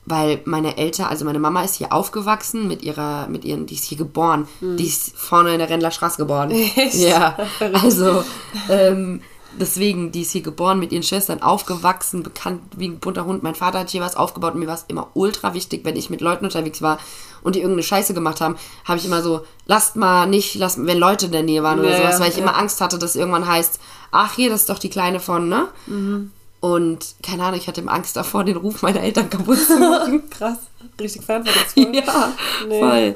[SPEAKER 2] weil meine Eltern, also meine Mama ist hier aufgewachsen mit ihrer, mit ihren, die ist hier geboren. Die ist vorne in der Rendler Straße geboren.
[SPEAKER 1] Mhm. [LAUGHS] Echt?
[SPEAKER 2] Ja, also ähm, deswegen, die ist hier geboren, mit ihren Schwestern aufgewachsen, bekannt wie ein bunter Hund. Mein Vater hat hier was aufgebaut und mir war es immer ultra wichtig, wenn ich mit Leuten unterwegs war und die irgendeine Scheiße gemacht haben, habe ich immer so, lasst mal nicht, lasst, wenn Leute in der Nähe waren oder
[SPEAKER 1] Ja,
[SPEAKER 2] sowas, weil ich
[SPEAKER 1] ja.
[SPEAKER 2] immer Angst hatte, dass irgendwann heißt, ach hier, das ist doch die Kleine von, ne?
[SPEAKER 1] Mhm.
[SPEAKER 2] Und keine Ahnung, ich hatte immer Angst davor, den Ruf meiner Eltern kaputt zu machen. [LAUGHS]
[SPEAKER 1] Krass. Richtig verantwortungsvoll.
[SPEAKER 2] ja,
[SPEAKER 1] Nee.
[SPEAKER 2] voll.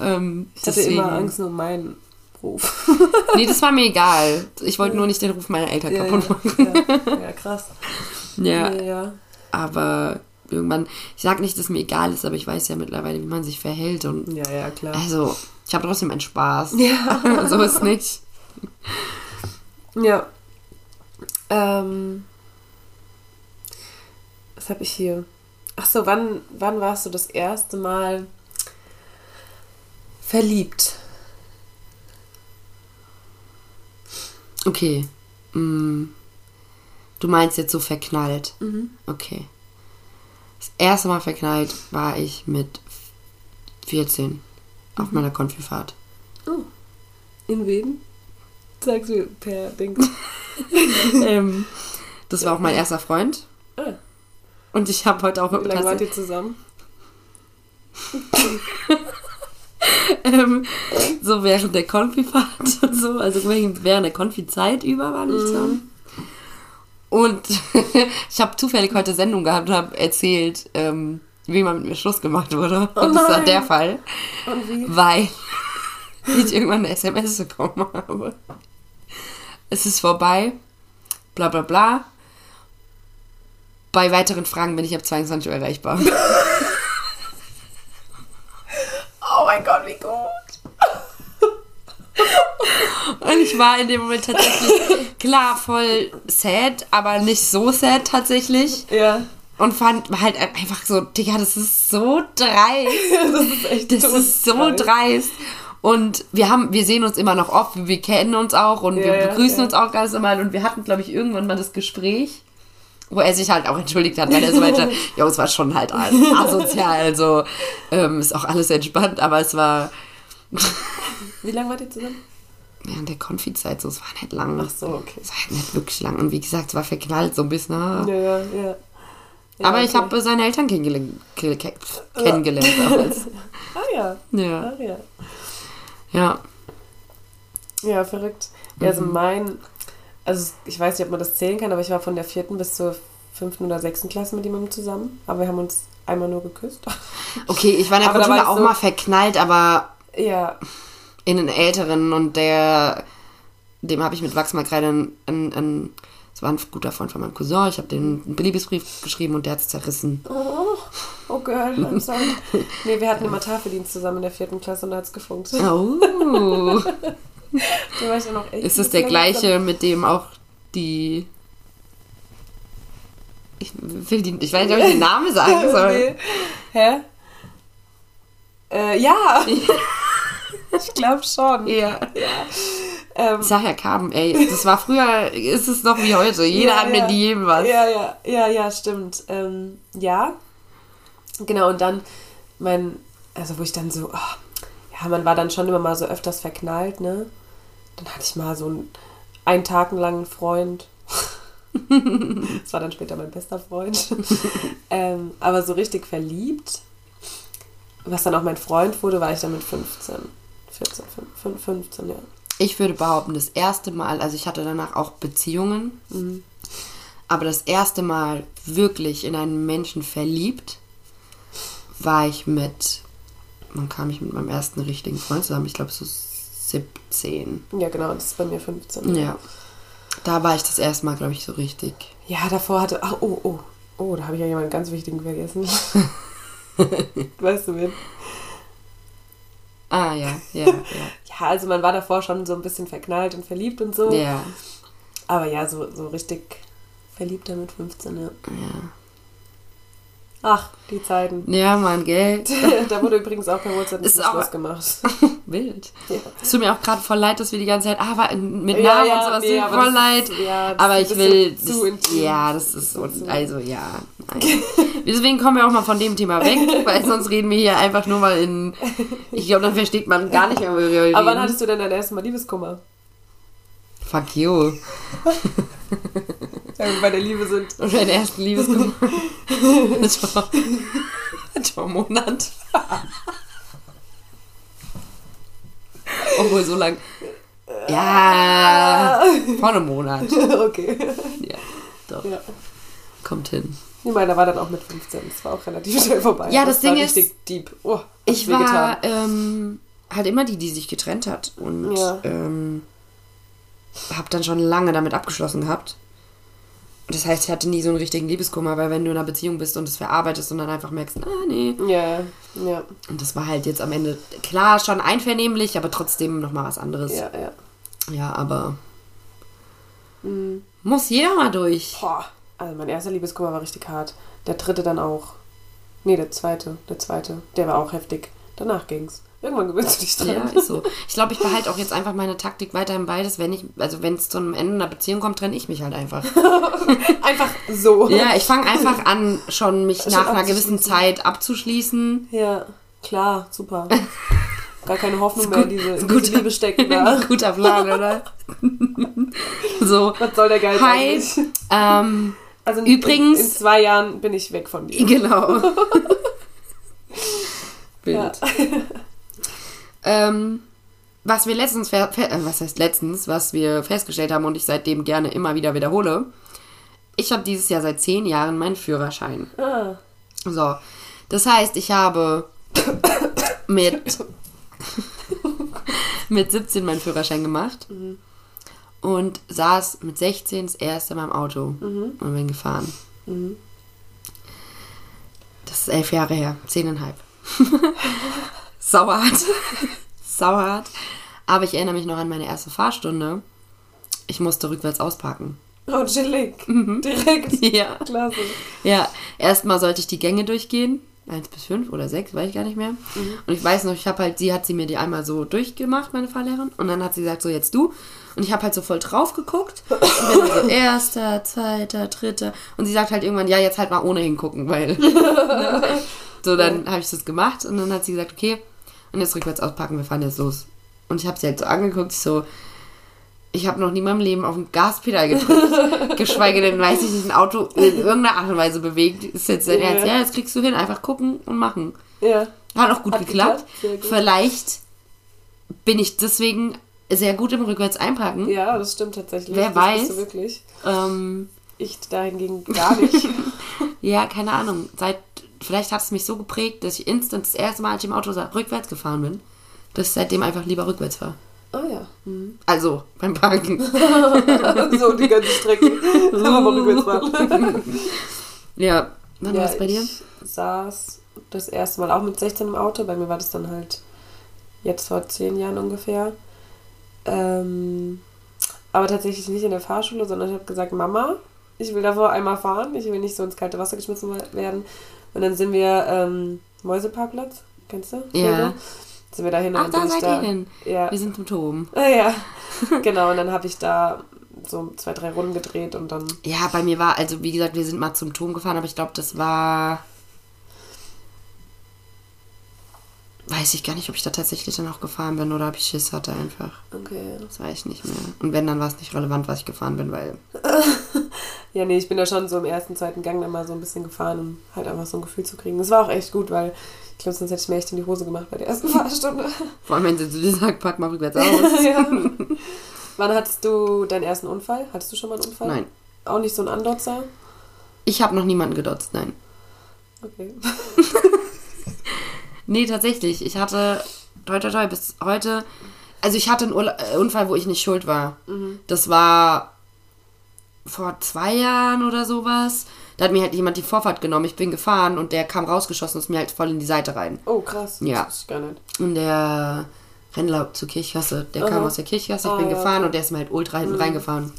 [SPEAKER 2] Ähm,
[SPEAKER 1] Ich hatte
[SPEAKER 2] deswegen-
[SPEAKER 1] immer Angst um meinen Ruf. [LAUGHS]
[SPEAKER 2] Nee, das war mir egal. Ich wollte nur nicht den Ruf meiner Eltern
[SPEAKER 1] ja,
[SPEAKER 2] kaputt machen.
[SPEAKER 1] ja, ja. ja, krass.
[SPEAKER 2] Ja,
[SPEAKER 1] ja.
[SPEAKER 2] aber irgendwann, ich sag nicht, dass mir egal ist, aber ich weiß ja mittlerweile, wie man sich verhält und
[SPEAKER 1] Ja, ja, klar.
[SPEAKER 2] also, ich habe trotzdem einen Spaß.
[SPEAKER 1] Ja. [LAUGHS]
[SPEAKER 2] so ist nicht.
[SPEAKER 1] Ja. Ähm, was habe ich hier? Ach so, wann, wann warst du das erste Mal verliebt?
[SPEAKER 2] Okay. Mm. Du meinst jetzt so verknallt.
[SPEAKER 1] Mhm.
[SPEAKER 2] Okay. Das erste Mal verknallt war ich mit 14 auf
[SPEAKER 1] Mhm.
[SPEAKER 2] meiner Konfifahrt.
[SPEAKER 1] In wen? Sagst du per Ding. [LAUGHS]
[SPEAKER 2] ähm, das war auch mein erster Freund.
[SPEAKER 1] Ah.
[SPEAKER 2] Und ich habe heute auch
[SPEAKER 1] Wie lange wart ihr zusammen? [LAUGHS]
[SPEAKER 2] ähm, so während der Konfifahrt [LAUGHS] und so, also während der Konfi-Zeit über waren wir zusammen. Und [LAUGHS] ich habe zufällig heute Sendung gehabt und habe erzählt, ähm, wie man mit mir Schluss gemacht wurde. Und das war der Fall,
[SPEAKER 1] Und wie?
[SPEAKER 2] weil ich irgendwann eine SMS bekommen habe. Es ist vorbei, bla bla bla. Bei weiteren Fragen bin ich ab 22 Uhr erreichbar. [LAUGHS]
[SPEAKER 1] Oh mein Gott, wie gut.
[SPEAKER 2] Und ich war in dem Moment tatsächlich, klar, voll sad, aber nicht so sad tatsächlich.
[SPEAKER 1] Ja.
[SPEAKER 2] Und fand halt einfach so, Digga, das ist so dreist. [LAUGHS]
[SPEAKER 1] Das ist echt
[SPEAKER 2] Das ist so dreist. Und wir haben, wir sehen uns immer noch oft, wir kennen uns auch und
[SPEAKER 1] Ja,
[SPEAKER 2] wir
[SPEAKER 1] ja,
[SPEAKER 2] begrüßen
[SPEAKER 1] ja.
[SPEAKER 2] uns auch ganz normal. Und wir hatten, glaube ich, irgendwann mal das Gespräch, wo er sich halt auch entschuldigt hat, weil er so meinte, [LAUGHS] ja, es war schon halt asozial, also ähm, ist auch alles entspannt, aber es war
[SPEAKER 1] Wie lange wart ihr zusammen?
[SPEAKER 2] während der Konfizeit so, es war nicht lang.
[SPEAKER 1] Ach so, okay.
[SPEAKER 2] Es war halt nicht wirklich lang. Und wie gesagt, es war verknallt so ein bisschen. ah.
[SPEAKER 1] Ja, ja, ja. Ja,
[SPEAKER 2] Aber ich
[SPEAKER 1] okay.
[SPEAKER 2] habe seine Eltern kennengelernt, ke- ke- kennengelernt damals. [LAUGHS]
[SPEAKER 1] Ah ja.
[SPEAKER 2] Ja.
[SPEAKER 1] Ah ja.
[SPEAKER 2] Ja.
[SPEAKER 1] Ja, verrückt. Ja, also mein, also ich weiß nicht, ob man das zählen kann, aber ich war von der vierten bis zur fünften oder sechsten Klasse mit jemandem zusammen, aber wir haben uns einmal nur geküsst. [LAUGHS]
[SPEAKER 2] Okay, ich war in der Grundschule auch
[SPEAKER 1] so-
[SPEAKER 2] mal verknallt, aber
[SPEAKER 1] ja,
[SPEAKER 2] in den Älteren und der, dem habe ich mit Wachsmalkreide ein, ein, ein, das war ein guter Freund von meinem Cousin, ich habe den einen Liebesbrief geschrieben und der hat es zerrissen.
[SPEAKER 1] Oh, oh girl, I'm sorry. [LAUGHS] Nee, wir hatten immer Tafeldienst zusammen in der vierten Klasse und da hat es gefunkt.
[SPEAKER 2] Oh. [LAUGHS]
[SPEAKER 1] War ich dann auch echt
[SPEAKER 2] Ist das
[SPEAKER 1] ein
[SPEAKER 2] der gleiche, mit dem auch die. Ich will die, ich weiß nicht, ob ich den Namen sagen [LAUGHS] soll.
[SPEAKER 1] Nee. Hä? Äh, ja. [LAUGHS] ich glaube schon.
[SPEAKER 2] Ja.
[SPEAKER 1] Ähm,
[SPEAKER 2] Ich sag ja Carmen, ey, das war früher, ist es noch wie heute. Jeder
[SPEAKER 1] Ja,
[SPEAKER 2] hat mit
[SPEAKER 1] ja.
[SPEAKER 2] jedem was.
[SPEAKER 1] Ja, ja, ja, ja, stimmt. Ähm, ja. Genau, und dann mein, also wo ich dann so, oh, ja, man war dann schon immer mal so öfters verknallt, ne? Dann hatte ich mal so einen, einen Tag lang einen Freund. [LAUGHS] das war dann später mein bester Freund. [LAUGHS] ähm, aber so richtig verliebt, was dann auch mein Freund wurde, war ich dann mit 15. 14, 15, 15 ja.
[SPEAKER 2] Ich würde behaupten, das erste Mal, also ich hatte danach auch Beziehungen,
[SPEAKER 1] Mhm.
[SPEAKER 2] aber das erste Mal wirklich in einen Menschen verliebt, war ich mit, wann kam ich mit meinem ersten richtigen Freund zusammen? Ich glaube so 17.
[SPEAKER 1] Ja, genau, das ist bei mir 15.
[SPEAKER 2] Ja. Da war ich das erste Mal, glaube ich, so richtig.
[SPEAKER 1] Ja, davor hatte. Ach, oh, oh. Oh, da habe ich ja jemanden ganz wichtigen vergessen. [LAUGHS] weißt du wen?
[SPEAKER 2] Ah, ja, ja, ja. [LAUGHS]
[SPEAKER 1] Ja, also man war davor schon so ein bisschen verknallt und verliebt und so.
[SPEAKER 2] Ja,
[SPEAKER 1] Aber ja, so, so richtig verliebt dann mit 15, ja.
[SPEAKER 2] ja.
[SPEAKER 1] Ach, die Zeiten.
[SPEAKER 2] Ja, Mann, Geld. [LAUGHS]
[SPEAKER 1] da wurde übrigens auch per WhatsApp
[SPEAKER 2] Ist
[SPEAKER 1] Schluss gemacht. [LAUGHS]
[SPEAKER 2] Wild.
[SPEAKER 1] Ja.
[SPEAKER 2] Es tut mir auch gerade voll leid, dass wir die ganze Zeit, ah, mit
[SPEAKER 1] Ja,
[SPEAKER 2] Namen
[SPEAKER 1] ja,
[SPEAKER 2] und sowas,
[SPEAKER 1] nee,
[SPEAKER 2] tut voll leid.
[SPEAKER 1] ist- ja, das
[SPEAKER 2] aber
[SPEAKER 1] ist
[SPEAKER 2] ich will, das, ja, das ist, und,
[SPEAKER 1] zu-
[SPEAKER 2] also ja. [LAUGHS] Deswegen kommen wir auch mal von dem Thema weg, weil sonst reden wir hier einfach nur mal in, ich glaube, dann versteht man gar nicht mehr, worüber wir reden.
[SPEAKER 1] Aber wann hattest du denn dein erstes Mal Liebeskummer?
[SPEAKER 2] Fuck you.
[SPEAKER 1] Ja, wir bei der Liebe sind. [LAUGHS]
[SPEAKER 2] Und meinen ersten Liebeskummer. das war, das war ein Monat. Obwohl, so lang. Ja, vor einem Monat.
[SPEAKER 1] okay.
[SPEAKER 2] Ja, doch.
[SPEAKER 1] Ja.
[SPEAKER 2] Kommt hin.
[SPEAKER 1] Ich meine, da war dann auch mit 15. Das war auch relativ schnell vorbei.
[SPEAKER 2] Ja, das
[SPEAKER 1] war
[SPEAKER 2] Ding ist-
[SPEAKER 1] richtig deep. Oh,
[SPEAKER 2] Ich war ähm, halt immer die, die sich getrennt hat. Und
[SPEAKER 1] Ja.
[SPEAKER 2] ähm, habe dann schon lange damit abgeschlossen gehabt. Das heißt, ich hatte nie so einen richtigen Liebeskummer, weil wenn du in einer Beziehung bist und es verarbeitest und dann einfach merkst, ah nee.
[SPEAKER 1] Ja, ja,
[SPEAKER 2] Und das war halt jetzt am Ende, klar, schon einvernehmlich, aber trotzdem nochmal was anderes.
[SPEAKER 1] ja, ja.
[SPEAKER 2] Ja, aber
[SPEAKER 1] Mhm.
[SPEAKER 2] muss jeder mal durch.
[SPEAKER 1] Boah, also mein erster Liebeskummer war richtig hart. Der dritte dann auch. Nee, der zweite, der zweite. Der war auch heftig. Danach ging's. Irgendwann gewöhnst du dich dran.
[SPEAKER 2] Ja, ist so. Ich glaube, ich behalte auch jetzt einfach meine Taktik weiterhin beides. Wenn ich, also wenn es zu einem Ende einer Beziehung kommt, trenne ich mich halt einfach. [LAUGHS]
[SPEAKER 1] Einfach so.
[SPEAKER 2] Ja, ich fange einfach an, schon mich
[SPEAKER 1] Schon
[SPEAKER 2] nach einer gewissen. Zeit abzuschließen.
[SPEAKER 1] Ja, klar, super. [LAUGHS] Gar keine Hoffnung mehr in diese, in
[SPEAKER 2] Guter-
[SPEAKER 1] diese Liebe stecken da. [LAUGHS]
[SPEAKER 2] Guter Plan, oder? so.
[SPEAKER 1] Was soll der
[SPEAKER 2] Hi.
[SPEAKER 1] eigentlich?
[SPEAKER 2] Ähm,
[SPEAKER 1] Also in,
[SPEAKER 2] Übrigens-
[SPEAKER 1] In, in zwei Jahren bin ich weg von dir.
[SPEAKER 2] genau. Bild.
[SPEAKER 1] Ja. [LAUGHS]
[SPEAKER 2] Ähm, was wir letztens, äh, was heißt letztens, was wir festgestellt haben und ich seitdem gerne immer wieder wiederhole. Ich habe dieses Jahr seit zehn Jahren meinen Führerschein.
[SPEAKER 1] Ah,
[SPEAKER 2] So, das heißt, ich habe [COUGHS] mit, [LAUGHS] mit 17 meinen Führerschein gemacht und saß mit 16 das erste Mal im Auto und bin gefahren. Das ist elf Jahre her, zehneinhalb. [LAUGHS] Sauerhart. [LAUGHS] Sauerhart. Aber ich erinnere mich noch an meine erste Fahrstunde. Ich musste rückwärts ausparken.
[SPEAKER 1] oh, chillig.
[SPEAKER 2] Mhm.
[SPEAKER 1] Direkt. [LAUGHS]
[SPEAKER 2] Ja.
[SPEAKER 1] Klasse.
[SPEAKER 2] Ja, erstmal sollte ich die Gänge durchgehen. Eins bis fünf oder sechs, weiß ich gar nicht mehr. Und ich weiß noch, ich habe halt, sie hat sie mir die einmal so durchgemacht, meine Fahrlehrerin. Und dann hat sie gesagt, so jetzt du. Und ich habe halt so voll drauf geguckt. Und bin dann so erster, zweiter, dritter. Und sie sagt halt irgendwann, ja, jetzt halt mal ohne hingucken, weil. ne? So, dann habe ich das gemacht. Und dann hat sie gesagt, okay, und jetzt rückwärts auspacken, wir fahren jetzt los. Und ich habe sie halt so angeguckt, ich so, ich habe noch nie in meinem Leben auf ein Gaspedal gedrückt. [LAUGHS] geschweige denn, weiß ich nicht, ein Auto in irgendeiner Art und Weise bewegt. Ist jetzt
[SPEAKER 1] Ja.
[SPEAKER 2] Ernst? Ja, jetzt kriegst du hin, einfach gucken und machen.
[SPEAKER 1] Ja.
[SPEAKER 2] Hat auch gut
[SPEAKER 1] Hat
[SPEAKER 2] geklappt.
[SPEAKER 1] geklappt, gut.
[SPEAKER 2] Vielleicht bin ich deswegen sehr gut im Rückwärts einpacken.
[SPEAKER 1] ja, das stimmt tatsächlich.
[SPEAKER 2] Wer
[SPEAKER 1] das
[SPEAKER 2] weiß.
[SPEAKER 1] wirklich.
[SPEAKER 2] Ähm,
[SPEAKER 1] Ich dahingegen gar nicht. [LAUGHS]
[SPEAKER 2] Ja, keine Ahnung. Seit, vielleicht hat es mich so geprägt, dass ich instant das erste Mal, als ich im Auto sah, rückwärts gefahren bin, dass ich seitdem einfach lieber rückwärts fahre.
[SPEAKER 1] oh ja.
[SPEAKER 2] Also, beim Parken. [LAUGHS]
[SPEAKER 1] so die ganze Strecke. Aber mal rückwärts fahren. [LAUGHS]
[SPEAKER 2] ja, wann war
[SPEAKER 1] Ja,
[SPEAKER 2] es bei dir?
[SPEAKER 1] Ich saß das erste Mal auch mit 16 im Auto. Bei mir war das dann halt jetzt vor zehn Jahren ungefähr. Ähm, aber tatsächlich nicht in der Fahrschule, sondern ich habe gesagt, Mama, ich will davor einmal fahren. Ich will nicht so ins kalte Wasser geschmissen werden. Und dann sind wir ähm, Mäuseparkplatz, kennst du?
[SPEAKER 2] Ja.
[SPEAKER 1] Sind wir dahin
[SPEAKER 2] Ach,
[SPEAKER 1] und
[SPEAKER 2] da seid
[SPEAKER 1] ich
[SPEAKER 2] ihr
[SPEAKER 1] da.
[SPEAKER 2] hin.
[SPEAKER 1] Ja.
[SPEAKER 2] Wir sind im Turm. [LAUGHS]
[SPEAKER 1] Ah, ja, genau. Und dann habe ich da so zwei, drei Runden gedreht und dann.
[SPEAKER 2] Ja, bei mir war, also wie gesagt, wir sind mal zum Turm gefahren, aber ich glaube, das war. Weiß ich gar nicht, ob ich da tatsächlich dann auch gefahren bin oder ob ich Schiss hatte einfach.
[SPEAKER 1] Okay.
[SPEAKER 2] Das weiß ich nicht mehr. Und wenn, dann war es nicht relevant, was ich gefahren bin, weil. [LAUGHS]
[SPEAKER 1] Ja, nee, ich bin da schon so im ersten, zweiten Gang dann mal so ein bisschen gefahren, um halt einfach so ein Gefühl zu kriegen. Das war auch echt gut, weil ich glaube, sonst hätte ich mir echt in die Hose gemacht bei der ersten [LAUGHS] Fahrstunde.
[SPEAKER 2] Vor allem, wenn sie zu dir sagt, pack mal rückwärts aus. [LAUGHS]
[SPEAKER 1] ja. Wann hattest du deinen ersten Unfall? Hattest du schon mal einen Unfall?
[SPEAKER 2] Nein.
[SPEAKER 1] Auch nicht so ein Andotzer?
[SPEAKER 2] Ich habe noch niemanden gedotzt, nein.
[SPEAKER 1] Okay.
[SPEAKER 2] Nee, tatsächlich. Ich hatte, toi, toi, toi, bis heute, also ich hatte einen Urla äh, Unfall, wo ich nicht schuld war. Das war vor zwei Jahren oder sowas. Da hat mir halt jemand die Vorfahrt genommen. Ich bin gefahren und der kam rausgeschossen und ist mir halt voll in die Seite rein.
[SPEAKER 1] Oh, krass.
[SPEAKER 2] Ja.
[SPEAKER 1] Das ich gar nicht.
[SPEAKER 2] Und der Rennler zur Kirchgasse, der kam
[SPEAKER 1] Aha.
[SPEAKER 2] aus der Kirchgasse, ich
[SPEAKER 1] Ah,
[SPEAKER 2] bin
[SPEAKER 1] ja,
[SPEAKER 2] gefahren
[SPEAKER 1] okay.
[SPEAKER 2] und der ist mir halt ultra hinten reingefahren.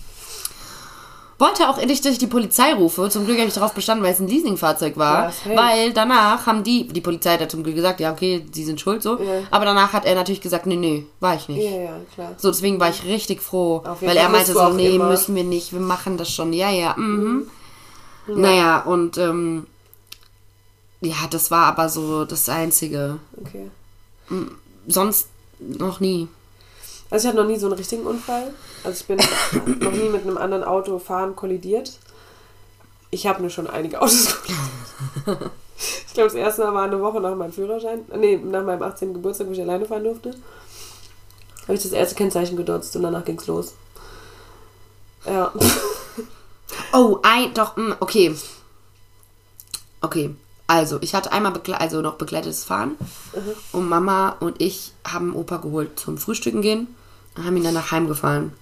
[SPEAKER 2] Wollte auch endlich, dass ich die Polizei rufe. Zum Glück habe ich darauf bestanden, weil es ein Leasingfahrzeug war.
[SPEAKER 1] Ja,
[SPEAKER 2] weil danach haben die, die Polizei hat zum Glück gesagt, ja, okay, sie sind schuld so.
[SPEAKER 1] Ja.
[SPEAKER 2] Aber danach hat er natürlich gesagt, nee, nee, war ich nicht.
[SPEAKER 1] Ja, ja, klar.
[SPEAKER 2] So, deswegen war ich richtig froh. Weil er meinte so, nee,
[SPEAKER 1] immer.
[SPEAKER 2] müssen wir nicht, wir machen das schon. Ja, ja, mhm. Naja, und ähm, ja, das war aber so das Einzige.
[SPEAKER 1] Okay.
[SPEAKER 2] Sonst noch nie.
[SPEAKER 1] Also ich hatte noch nie so einen richtigen Unfall. Also ich bin [COUGHS] noch nie mit einem anderen Auto fahren kollidiert. Ich habe nur schon einige Autos [LAUGHS] kollidiert. Ich glaube, das erste Mal war eine Woche nach meinem Führerschein. Nee, nach meinem 18. Geburtstag, wo ich alleine fahren durfte. Habe ich das erste Kennzeichen gedotzt und danach ging's los. Ja.
[SPEAKER 2] Oh, ein, doch, mh, okay. Okay, also ich hatte einmal also noch begleitetes Fahren und Mama und ich haben Opa geholt zum Frühstücken gehen und haben ihn dann nach Heim gefahren.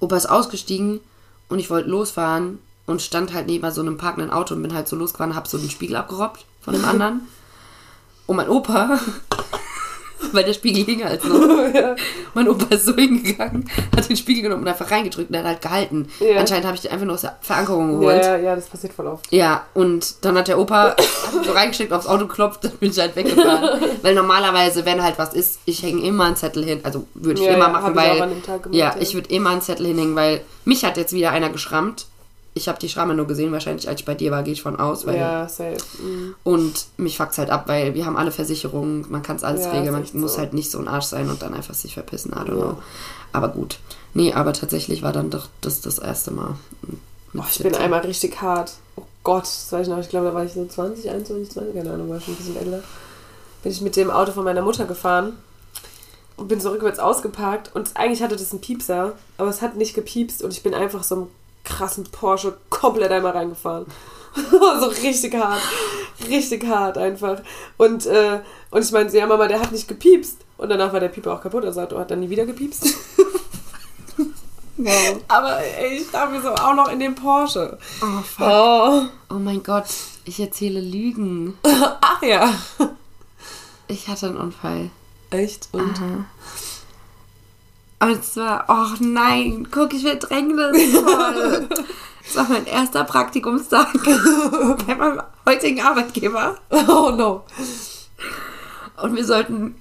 [SPEAKER 2] Opa ist ausgestiegen und ich wollte losfahren und stand halt neben so einem parkenden Auto und bin halt so losgefahren, hab so den Spiegel abgerobbt von dem [LAUGHS] anderen. Und mein Opa, [LAUGHS] weil der Spiegel hing halt noch. [LAUGHS] Mein Opa ist so hingegangen, hat den Spiegel genommen und einfach reingedrückt und hat halt gehalten.
[SPEAKER 1] Ja.
[SPEAKER 2] Anscheinend habe ich den einfach nur aus der Verankerung
[SPEAKER 1] Ja,
[SPEAKER 2] geholt.
[SPEAKER 1] ja, ja, das passiert voll oft.
[SPEAKER 2] Ja, und dann hat der Opa hat so reingesteckt, aufs Auto geklopft, dann bin ich halt weggefahren. [LAUGHS] weil normalerweise, wenn halt was ist, ich hänge immer einen Zettel hin. Also würde ich
[SPEAKER 1] Ja,
[SPEAKER 2] immer
[SPEAKER 1] ja,
[SPEAKER 2] machen,
[SPEAKER 1] ich
[SPEAKER 2] weil.
[SPEAKER 1] Tag gemacht,
[SPEAKER 2] ja,
[SPEAKER 1] ja.
[SPEAKER 2] ich würde immer einen Zettel hinhängen, weil mich hat jetzt wieder einer geschrammt. Ich habe die Schramme nur gesehen, wahrscheinlich als ich bei dir war, gehe ich von aus.
[SPEAKER 1] Ja, safe. Mhm.
[SPEAKER 2] Und mich fuckt's halt ab, weil wir haben alle Versicherungen, man kann es alles
[SPEAKER 1] Ja,
[SPEAKER 2] regeln, man muss
[SPEAKER 1] so.
[SPEAKER 2] halt nicht so ein Arsch sein und dann einfach sich verpissen, I don't
[SPEAKER 1] Ja.
[SPEAKER 2] know. Aber gut. Nee, aber tatsächlich war dann doch das das erste Mal.
[SPEAKER 1] Oh, ich bin
[SPEAKER 2] 14.
[SPEAKER 1] einmal richtig hart. Oh Gott, das weiß ich noch. Ich glaube, da war ich so 20, 21, 20, keine Ahnung, war schon ein bisschen älter. Bin ich mit dem Auto von meiner Mutter gefahren und bin so rückwärts ausgeparkt und eigentlich hatte das einen Piepser, aber es hat nicht gepiepst und ich bin einfach so einem krassen Porsche komplett einmal reingefahren. [LAUGHS] so richtig hart. Richtig hart einfach. Und, äh, und ich meinte, ja Mama, der hat nicht gepiepst. Und danach war der Pieper auch kaputt. Also hat hat dann nie wieder gepiepst. [LAUGHS]
[SPEAKER 2] Wow.
[SPEAKER 1] Aber ey, ich dachte mir so, auch noch in dem Porsche.
[SPEAKER 2] Oh, fuck.
[SPEAKER 1] Oh.
[SPEAKER 2] Oh mein Gott, ich erzähle Lügen. [LAUGHS]
[SPEAKER 1] Ach ja.
[SPEAKER 2] Ich hatte einen Unfall.
[SPEAKER 1] Echt? Und?
[SPEAKER 2] Und zwar, oh nein, guck, ich verdränge das voll. [LAUGHS] Das war mein erster Praktikumstag [LAUGHS] bei meinem heutigen Arbeitgeber.
[SPEAKER 1] Oh no.
[SPEAKER 2] Und wir sollten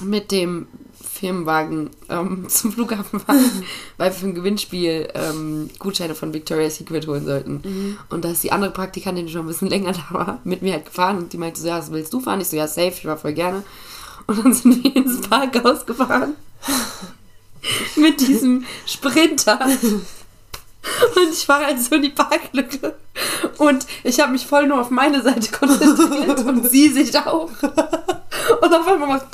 [SPEAKER 2] mit dem Firmenwagen ähm, [LAUGHS] zum Flughafen fahren, weil wir für ein Gewinnspiel ähm, Gutscheine von Victoria's Secret holen sollten. Und da ist die andere Praktikantin, die schon ein bisschen länger da war, mit mir halt gefahren und die meinte so, ja, willst du fahren? Ich so, ja, safe, ich war voll gerne. Und dann sind wir ins Parkhaus gefahren [LAUGHS] mit diesem Sprinter. Und ich war halt so in die Parklücke. Und ich habe mich voll nur auf meine Seite konzentriert und sie sich auch. Und auf einmal macht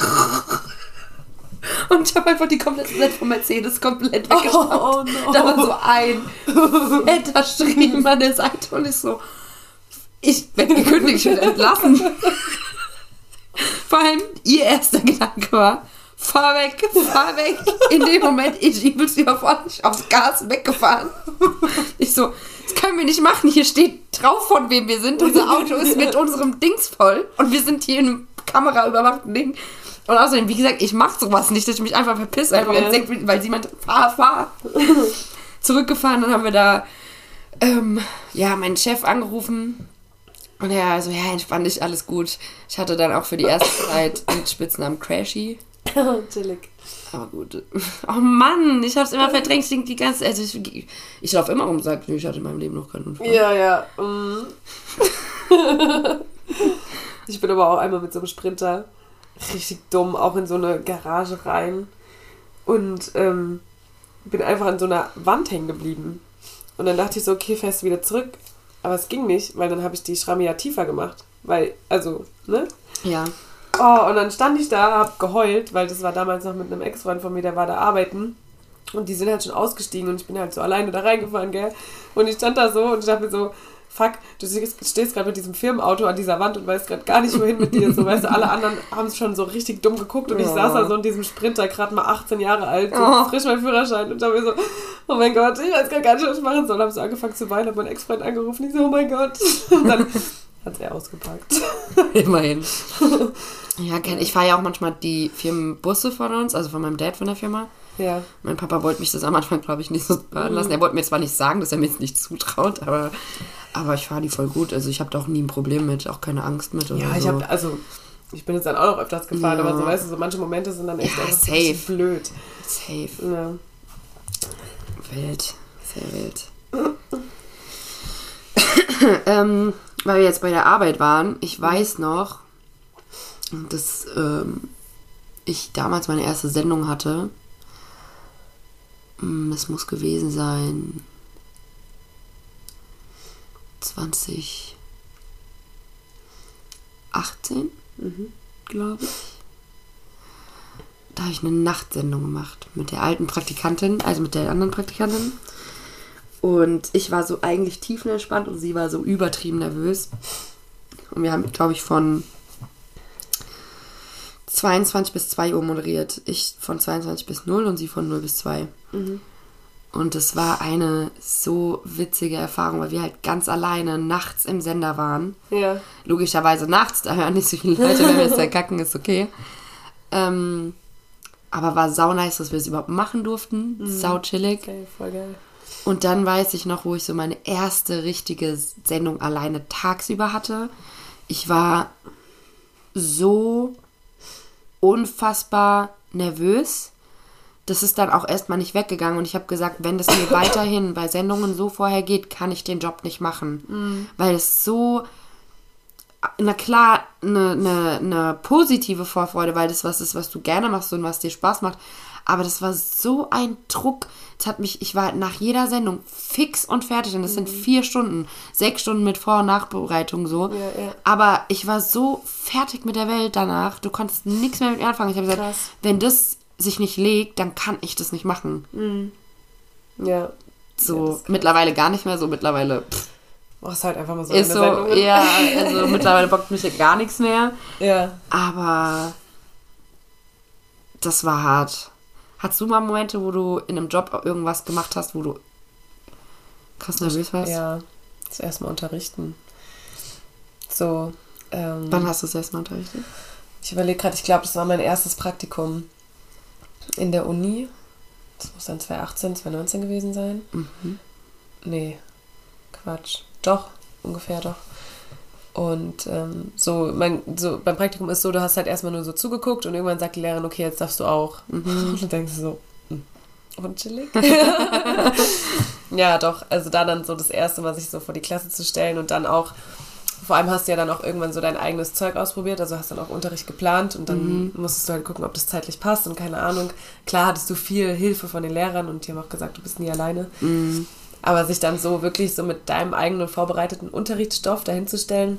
[SPEAKER 2] [LAUGHS] Und ich habe einfach die komplette Blatt von Mercedes komplett weggeschnappt.
[SPEAKER 1] Oh, no.
[SPEAKER 2] Da war so ein fetter Striemen an der Seite und ich so, ich werde gekündigt, ich werde entlassen. [LAUGHS] Vor allem ihr erster Gedanke war, fahr weg, fahr weg. In dem Moment, ich übelst überfordert, aufs Gas weggefahren. Ich so, das können wir nicht machen. Hier steht drauf, von wem wir sind. Unser Auto ist mit unserem Dings voll. Und wir sind hier in einem kameraüberwachten Ding. Und außerdem, wie gesagt, ich mach sowas nicht, dass ich mich einfach verpisse, einfach
[SPEAKER 1] Ja.
[SPEAKER 2] Deck, weil sie meinte, fahr, fahr. Zurückgefahren, dann haben wir da, ähm, ja, meinen Chef angerufen. Und er also, ja, entspann dich, alles gut. Ich hatte dann auch für die erste Zeit den Spitznamen Crashy. [LAUGHS]
[SPEAKER 1] Chillig.
[SPEAKER 2] Aber gut. Oh Mann, ich hab's immer verdrängt. Ich denk die ganze also ich, ich laufe immer rum und sage, ich hatte in meinem Leben noch keinen Unfall.
[SPEAKER 1] Ja, ja. mm. [LAUGHS] ich bin aber auch einmal mit so einem Sprinter richtig dumm auch in so eine Garage rein und ähm, bin einfach an so einer Wand hängen geblieben. Und dann dachte ich so, okay, fährst du wieder zurück. Aber es ging nicht, weil dann habe ich die Schramme ja tiefer gemacht. Weil, also, ne?
[SPEAKER 2] Ja.
[SPEAKER 1] Oh, und dann stand ich da, hab geheult, weil das war damals noch mit einem Ex-Freund von mir, der war da arbeiten. Und die sind halt schon ausgestiegen und ich bin halt so alleine da reingefahren, gell? Und ich stand da so und ich dachte mir so, fuck, du stehst gerade mit diesem Firmenauto an dieser Wand und weißt gerade gar nicht, wohin mit dir. So, weißt du, alle anderen haben schon so richtig dumm geguckt und ich
[SPEAKER 2] Ja.
[SPEAKER 1] saß da so in diesem Sprinter, gerade mal 18 Jahre alt, so
[SPEAKER 2] Oh.
[SPEAKER 1] frisch mein Führerschein und da mir so, oh mein Gott, ich weiß gar nicht, was ich machen soll. Hab so angefangen zu weinen, hab meinen Ex-Freund angerufen, ich so, oh mein Gott. [LAUGHS] Und dann hat er ausgepackt. [LAUGHS]
[SPEAKER 2] Immerhin. Ja, ich fahre ja auch manchmal die Firmenbusse von uns, also von meinem Dad von der Firma.
[SPEAKER 1] Ja.
[SPEAKER 2] Mein Papa wollte mich das am Anfang, glaube ich, nicht so fahren lassen. Er wollte mir zwar nicht sagen, dass er mir jetzt nicht zutraut, aber, aber ich fahre die voll gut. Also ich habe da auch nie ein Problem mit, auch keine Angst mit. Oder
[SPEAKER 1] Ja, ich
[SPEAKER 2] so.
[SPEAKER 1] habe also ich bin jetzt dann auch noch öfters gefahren,
[SPEAKER 2] Ja.
[SPEAKER 1] aber so weißt du, so manche Momente sind dann echt
[SPEAKER 2] Ja,
[SPEAKER 1] einfach
[SPEAKER 2] safe.
[SPEAKER 1] blöd.
[SPEAKER 2] Safe.
[SPEAKER 1] Ja.
[SPEAKER 2] Wild. Sehr wild. [LAUGHS] ähm, weil wir jetzt bei der Arbeit waren, ich weiß noch, dass ähm, ich damals meine erste Sendung hatte. Hm, Es muss gewesen sein 2018, glaube ich. Da habe ich eine Nachtsendung gemacht mit der alten Praktikantin, also mit der anderen Praktikantin. Und ich war so eigentlich tiefenentspannt und sie war so übertrieben nervös. Und wir haben, glaube ich, von 22 bis 2 Uhr moderiert. Ich von 22 bis 0 und sie von 0 bis 2. Und es war eine so witzige Erfahrung, weil wir halt ganz alleine nachts im Sender waren.
[SPEAKER 1] Ja.
[SPEAKER 2] Logischerweise nachts, da hören nicht so viele Leute, wenn wir jetzt da kacken, ist okay. Ähm, aber war sau nice, dass wir es überhaupt machen durften. Sau chillig.
[SPEAKER 1] Okay, voll geil.
[SPEAKER 2] Und dann weiß ich noch, wo ich so meine erste richtige Sendung alleine tagsüber hatte. Ich war so unfassbar nervös. Das ist dann auch erstmal nicht weggegangen und ich habe gesagt, wenn das mir [COUGHS] weiterhin bei Sendungen so vorher geht, kann ich den Job nicht machen. Weil es so, na klar, eine, eine, eine positive Vorfreude, weil das was ist, was du gerne machst und was dir Spaß macht. Aber das war so ein Druck. Das hat mich, ich war nach jeder Sendung fix und fertig. Und das sind vier Stunden, sechs Stunden mit Vor- und Nachbereitung so.
[SPEAKER 1] Ja, ja.
[SPEAKER 2] Aber ich war so fertig mit der Welt danach. Du konntest nichts mehr mit mir anfangen. Ich habe gesagt, wenn das sich nicht legt, dann kann ich das nicht machen.
[SPEAKER 1] Ja.
[SPEAKER 2] So,
[SPEAKER 1] Ja,
[SPEAKER 2] mittlerweile gar nicht mehr so. Mittlerweile pff,
[SPEAKER 1] Oh, ist halt einfach mal so
[SPEAKER 2] ist so,
[SPEAKER 1] Sendung.
[SPEAKER 2] ja, also mittlerweile bockt mich ja gar nichts mehr.
[SPEAKER 1] Ja.
[SPEAKER 2] Aber das war hart. Hattest du mal Momente, wo du in einem Job irgendwas gemacht hast, wo du krass nervös warst?
[SPEAKER 1] Ja. Das erste Mal unterrichten. So. Ähm,
[SPEAKER 2] Wann hast du das erstmal unterrichtet?
[SPEAKER 1] Ich überlege gerade, ich glaube, das war mein erstes Praktikum in der Uni. Das muss dann 2018, 2019 gewesen sein.
[SPEAKER 2] Mhm.
[SPEAKER 1] Nee, Quatsch. Doch, ungefähr doch. Und ähm, so, mein, so beim Praktikum ist so, du hast halt erstmal nur so zugeguckt und irgendwann sagt die Lehrerin, okay, jetzt darfst du auch. Und dann denkst du so, hm, und chillig. [LAUGHS] ja, doch, also da dann so das erste Mal sich so vor die Klasse zu stellen und dann auch, vor allem hast du ja dann auch irgendwann so dein eigenes Zeug ausprobiert, also hast dann auch Unterricht geplant und dann musstest du halt gucken, ob das zeitlich passt und keine Ahnung. Klar hattest du viel Hilfe von den Lehrern und die haben auch gesagt, du bist nie alleine. Aber sich dann so wirklich so mit deinem eigenen vorbereiteten Unterrichtsstoff dahinzustellen,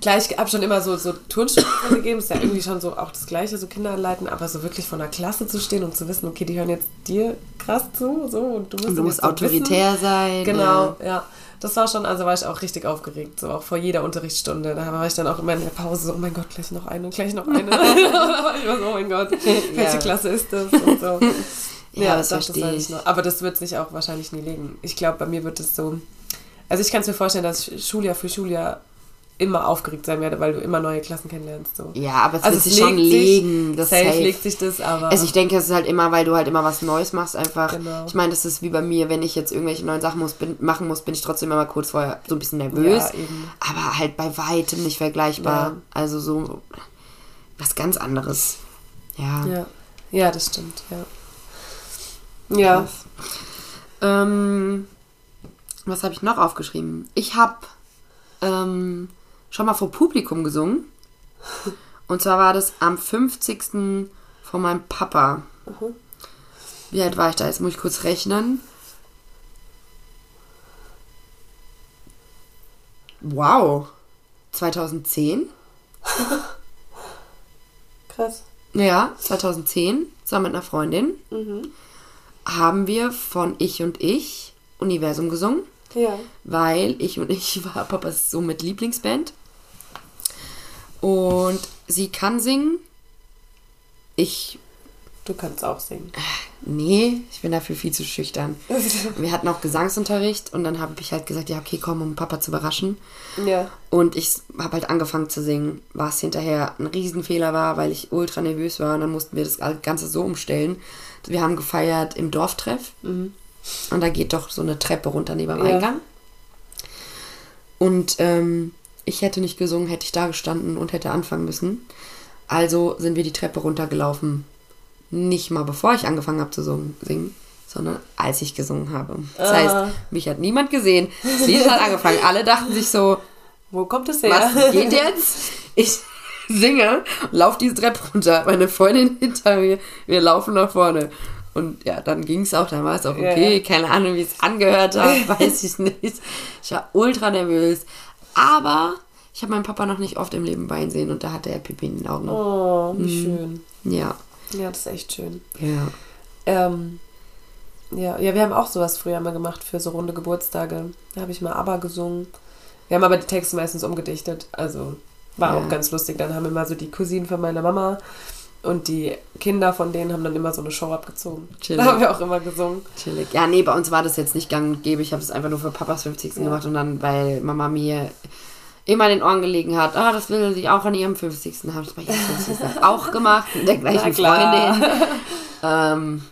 [SPEAKER 1] Klar, ich habe schon immer so, so Turnstunden [COUGHS] gegeben, ist ja irgendwie schon so auch das Gleiche, so Kinder anleiten, aber so wirklich vor einer Klasse zu stehen und zu wissen, okay, die hören jetzt dir krass zu, so und du musst,
[SPEAKER 2] Und du musst
[SPEAKER 1] so
[SPEAKER 2] autoritär sein.
[SPEAKER 1] Wissen. Genau, ja. Das war schon, also war ich auch richtig aufgeregt, so auch vor jeder Unterrichtsstunde. Da war ich dann auch immer in der Pause so, oh mein Gott, gleich noch eine, gleich noch eine. [LAUGHS] da war ich immer so, oh mein Gott, [LAUGHS] welche
[SPEAKER 2] Ja.
[SPEAKER 1] Klasse ist das? Und so. [LAUGHS]
[SPEAKER 2] Ja, das
[SPEAKER 1] doch,
[SPEAKER 2] verstehe
[SPEAKER 1] weiß
[SPEAKER 2] ich.
[SPEAKER 1] noch. Aber das wird sich auch wahrscheinlich nie legen. Ich glaube, bei mir wird es so. Also ich kann es mir vorstellen, dass Schuljahr für Schuljahr immer aufgeregt sein werde, weil du immer neue Klassen kennenlernst. So.
[SPEAKER 2] Ja, aber es
[SPEAKER 1] Also
[SPEAKER 2] wird
[SPEAKER 1] es
[SPEAKER 2] sich schon legen. Das
[SPEAKER 1] Safe
[SPEAKER 2] safe.
[SPEAKER 1] legt sich das, aber.
[SPEAKER 2] Also ich denke, es ist halt immer, weil du halt immer was Neues machst, einfach.
[SPEAKER 1] Genau.
[SPEAKER 2] Ich meine, das ist wie bei mir, wenn ich jetzt irgendwelche neuen Sachen muss, bin, machen muss, bin ich trotzdem immer kurz vorher so ein bisschen nervös.
[SPEAKER 1] Ja,
[SPEAKER 2] aber halt bei weitem nicht vergleichbar.
[SPEAKER 1] Ja.
[SPEAKER 2] Also so was ganz anderes. Ja.
[SPEAKER 1] ja. ja, das stimmt, ja. Ja.
[SPEAKER 2] Ähm, was habe ich noch aufgeschrieben? Ich habe ähm, schon mal vor Publikum gesungen. Und zwar war das am 50. von meinem Papa. Wie alt war ich da? Jetzt muss ich kurz rechnen. Wow. 2010? [LAUGHS]
[SPEAKER 1] Krass.
[SPEAKER 2] Ja, 2010, zusammen mit einer Freundin, haben wir von Ich und Ich Universum gesungen,
[SPEAKER 1] Ja.
[SPEAKER 2] weil Ich und Ich [LAUGHS] war Papas so mit Lieblingsband. Und sie kann singen. Ich,
[SPEAKER 1] Du kannst auch singen.
[SPEAKER 2] nee, ich bin dafür viel zu schüchtern. [LAUGHS] Wir hatten auch Gesangsunterricht und dann habe ich halt gesagt, ja, okay, komm, um Papa zu überraschen.
[SPEAKER 1] ja.
[SPEAKER 2] Und ich habe halt angefangen zu singen, was hinterher ein Riesenfehler war, weil ich ultra nervös war und dann mussten wir das Ganze so umstellen. Wir haben gefeiert im Dorftreff und da geht doch so eine Treppe runter neben dem
[SPEAKER 1] Ja.
[SPEAKER 2] Eingang. Und ähm, ich hätte nicht gesungen, hätte ich da gestanden und hätte anfangen müssen. Also sind wir die Treppe runtergelaufen. Nicht mal bevor ich angefangen habe zu singen- singen, sondern als ich gesungen habe. Das
[SPEAKER 1] Ah.
[SPEAKER 2] heißt, mich hat niemand gesehen. Das Lied hat angefangen. Alle dachten sich so,
[SPEAKER 1] Wo kommt es her?
[SPEAKER 2] was geht jetzt? [LAUGHS] Ich singe, lauf diese Treppe runter, meine Freundin hinter mir, wir laufen nach vorne. Und ja, dann ging es auch, dann war es auch okay,
[SPEAKER 1] ja.
[SPEAKER 2] keine Ahnung, wie es angehört hat, [LAUGHS] weiß ich nicht. Ich war ultra nervös. Aber ich habe meinen Papa noch nicht oft im Leben weinen sehen und da hatte er Pipi in den Augen.
[SPEAKER 1] Oh,
[SPEAKER 2] Mhm.
[SPEAKER 1] wie schön.
[SPEAKER 2] Ja,
[SPEAKER 1] Ja, das ist echt schön.
[SPEAKER 2] ja.
[SPEAKER 1] Ähm, ja, ja, wir haben auch sowas früher mal gemacht für so runde Geburtstage. Da habe ich mal ABBA gesungen. Wir haben aber die Texte meistens umgedichtet. Also war
[SPEAKER 2] Ja.
[SPEAKER 1] auch ganz lustig. Dann haben immer so die Cousinen von meiner Mama und die Kinder von denen haben dann immer so eine Show abgezogen.
[SPEAKER 2] Chillig.
[SPEAKER 1] Da haben wir auch immer gesungen.
[SPEAKER 2] Chillig. Ja, nee, bei uns war das jetzt nicht gang und gäbe. Ich habe es einfach nur für Papas 50.
[SPEAKER 1] Ja.
[SPEAKER 2] gemacht und dann, weil Mama mir immer in den Ohren gelegen hat, ah, das will sie auch an ihrem 50. habe ich es bei ihrem 50. [LAUGHS] auch gemacht, mit der gleichen. Freundin. [LAUGHS] ähm,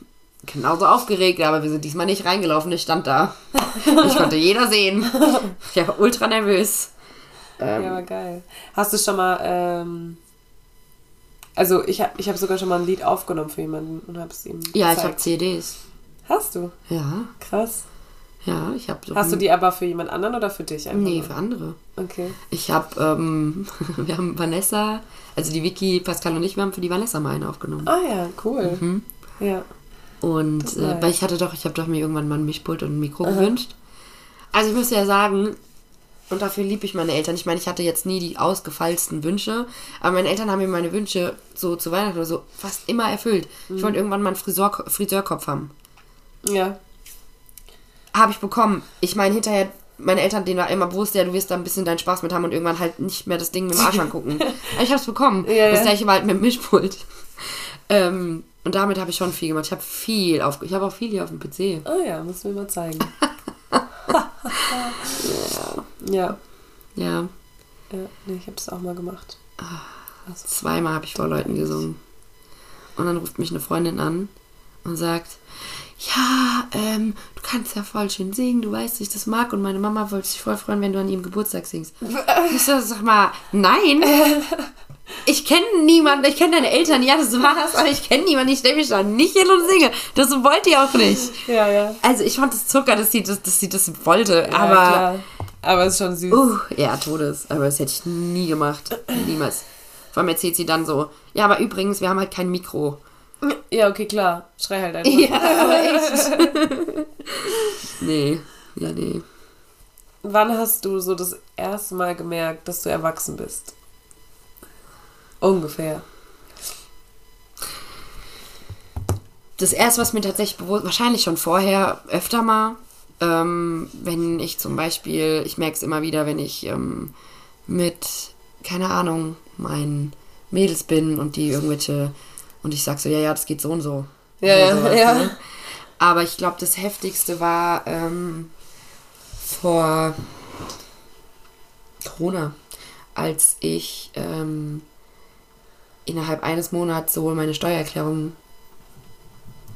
[SPEAKER 2] genauso aufgeregt, aber wir sind diesmal nicht reingelaufen, ich stand da. Ich konnte jeder sehen. Ich war ultra nervös. Ähm,
[SPEAKER 1] Ja, geil. Hast du schon mal, ähm, also ich habe ich hab sogar schon mal ein Lied aufgenommen für jemanden und habe es ihm
[SPEAKER 2] ja, ich habe
[SPEAKER 1] gezeigt.
[SPEAKER 2] CDs.
[SPEAKER 1] Hast du?
[SPEAKER 2] Ja,
[SPEAKER 1] Krass.
[SPEAKER 2] ja, ich habe.
[SPEAKER 1] Hast du die aber für jemand anderen oder für dich einfach?
[SPEAKER 2] Nee, für andere.
[SPEAKER 1] Okay.
[SPEAKER 2] Ich habe, ähm, [LAUGHS] wir haben Vanessa, also die Vicky, Pascal und ich, wir haben für die Vanessa mal eine aufgenommen.
[SPEAKER 1] Ah ja, cool.
[SPEAKER 2] Mhm.
[SPEAKER 1] Ja.
[SPEAKER 2] Und äh, weil ich hatte doch, ich habe doch mir irgendwann mal ein Mischpult und ein Mikro gewünscht. Also ich muss ja sagen, und dafür liebe ich meine Eltern. Ich meine, ich hatte jetzt nie die ausgefeilsten Wünsche, aber meine Eltern haben mir meine Wünsche so zu Weihnachten oder so fast immer erfüllt.
[SPEAKER 1] Mhm.
[SPEAKER 2] Ich wollte irgendwann mal einen Friseur, Friseurkopf haben.
[SPEAKER 1] Ja.
[SPEAKER 2] Habe ich bekommen. Ich meine, hinterher, meine Eltern, denen war immer bewusst, ja, du wirst da ein bisschen deinen Spaß mit haben und irgendwann halt nicht mehr das Ding mit dem Arsch [LAUGHS] angucken. Aber ich habe es bekommen.
[SPEAKER 1] Ja,
[SPEAKER 2] das gleiche war halt mit dem Mischpult. Ähm, und damit habe ich schon viel gemacht. Ich habe viel auf, ich habe auch viel hier auf dem PC.
[SPEAKER 1] Oh ja, müssen wir mal zeigen. [LAUGHS] [LAUGHS] ja.
[SPEAKER 2] Ja,
[SPEAKER 1] Ja, nee, ich habe das auch mal gemacht.
[SPEAKER 2] zweimal habe ich vor Leuten gesungen. Und dann ruft mich eine Freundin an und sagt, ja, ähm, du kannst ja voll schön singen, du weißt, ich das mag und meine Mama wollte sich voll freuen, wenn du an ihrem Geburtstag singst. [LAUGHS] Ich so, sag mal, nein. [LAUGHS] Ich kenne niemanden, ich kenne deine Eltern, ja, das war's, aber ich kenne niemanden, ich stelle mich da nicht hin und singe. Das wollt ihr auch nicht. [LAUGHS]
[SPEAKER 1] Ja, ja.
[SPEAKER 2] Also ich fand es Zucker, dass sie das, dass sie das wollte,
[SPEAKER 1] ja
[SPEAKER 2] aber
[SPEAKER 1] klar. Aber es ist schon süß.
[SPEAKER 2] Uh, ja, Todes. Aber das hätte ich nie gemacht. Niemals. Vor allem erzählt sie dann so, ja, aber übrigens, wir haben halt kein Mikro.
[SPEAKER 1] Ja, okay, klar. Schrei halt einfach.
[SPEAKER 2] Ja, aber echt. [LAUGHS] nee. Ja, nee.
[SPEAKER 1] wann hast du so das erste Mal gemerkt, dass du erwachsen bist? Ungefähr.
[SPEAKER 2] Das erste, was mir tatsächlich bewusst, wahrscheinlich schon vorher, öfter mal, ähm, wenn ich zum Beispiel, ich merke es immer wieder, wenn ich ähm, mit, keine Ahnung, meinen Mädels bin und die irgendwelche, und ich sag so, ja, ja, das geht so und so.
[SPEAKER 1] Ja, ja,
[SPEAKER 2] sowas,
[SPEAKER 1] ja.
[SPEAKER 2] ne? Aber ich glaube, das Heftigste war ähm, vor Corona, als ich ähm, innerhalb eines Monats sowohl meine Steuererklärung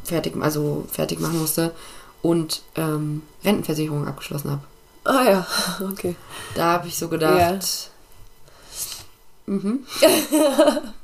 [SPEAKER 2] fertig, also fertig machen musste und ähm, Rentenversicherung abgeschlossen habe.
[SPEAKER 1] Ah ja, [LAUGHS] okay.
[SPEAKER 2] Da habe ich so gedacht. Mhm. [LAUGHS]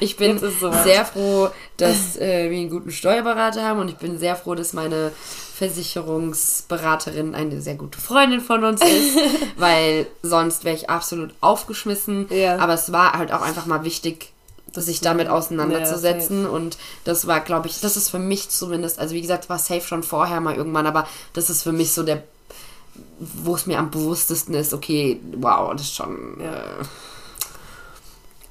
[SPEAKER 2] Ich bin sehr froh, dass äh, wir einen guten Steuerberater haben und ich bin sehr froh, dass meine Versicherungsberaterin eine sehr gute Freundin von uns ist, [LAUGHS] weil sonst wäre ich absolut aufgeschmissen.
[SPEAKER 1] Ja.
[SPEAKER 2] Aber es war halt auch einfach mal wichtig, sich damit auseinanderzusetzen und das war, glaube ich, das ist für mich zumindest, also wie gesagt, war safe schon vorher mal irgendwann, aber das ist für mich so der, wo es mir am bewusstesten ist, okay, wow, das ist schon...
[SPEAKER 1] Ja.
[SPEAKER 2] Äh,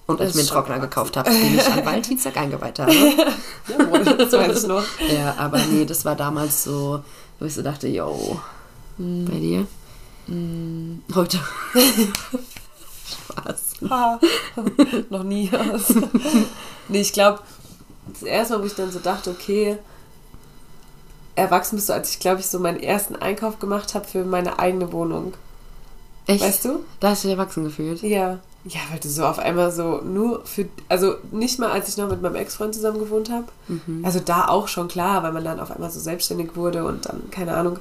[SPEAKER 2] und als ich mir einen Trockner gekauft habe, den ich am [LAUGHS] Valentinstag eingeweiht habe.
[SPEAKER 1] Jawohl, das [LAUGHS] weiß ich noch. [LAUGHS]
[SPEAKER 2] Ja, aber nee, das war damals so, wo ich so dachte, yo, bei dir? Heute. [LAUGHS]
[SPEAKER 1] Noch nie. [LAUGHS] nee, ich glaube, das erste Mal, wo ich dann so dachte, okay, erwachsen bist du, als ich, glaube ich, so meinen ersten Einkauf gemacht habe für meine eigene Wohnung.
[SPEAKER 2] Echt?
[SPEAKER 1] Weißt du?
[SPEAKER 2] Da hast du dich erwachsen gefühlt.
[SPEAKER 1] Ja. Ja, weil du so auf einmal so nur für, also nicht mal als ich noch mit meinem Ex-Freund zusammen gewohnt habe. Also da auch schon klar, weil man dann auf einmal so selbstständig wurde und dann, keine Ahnung.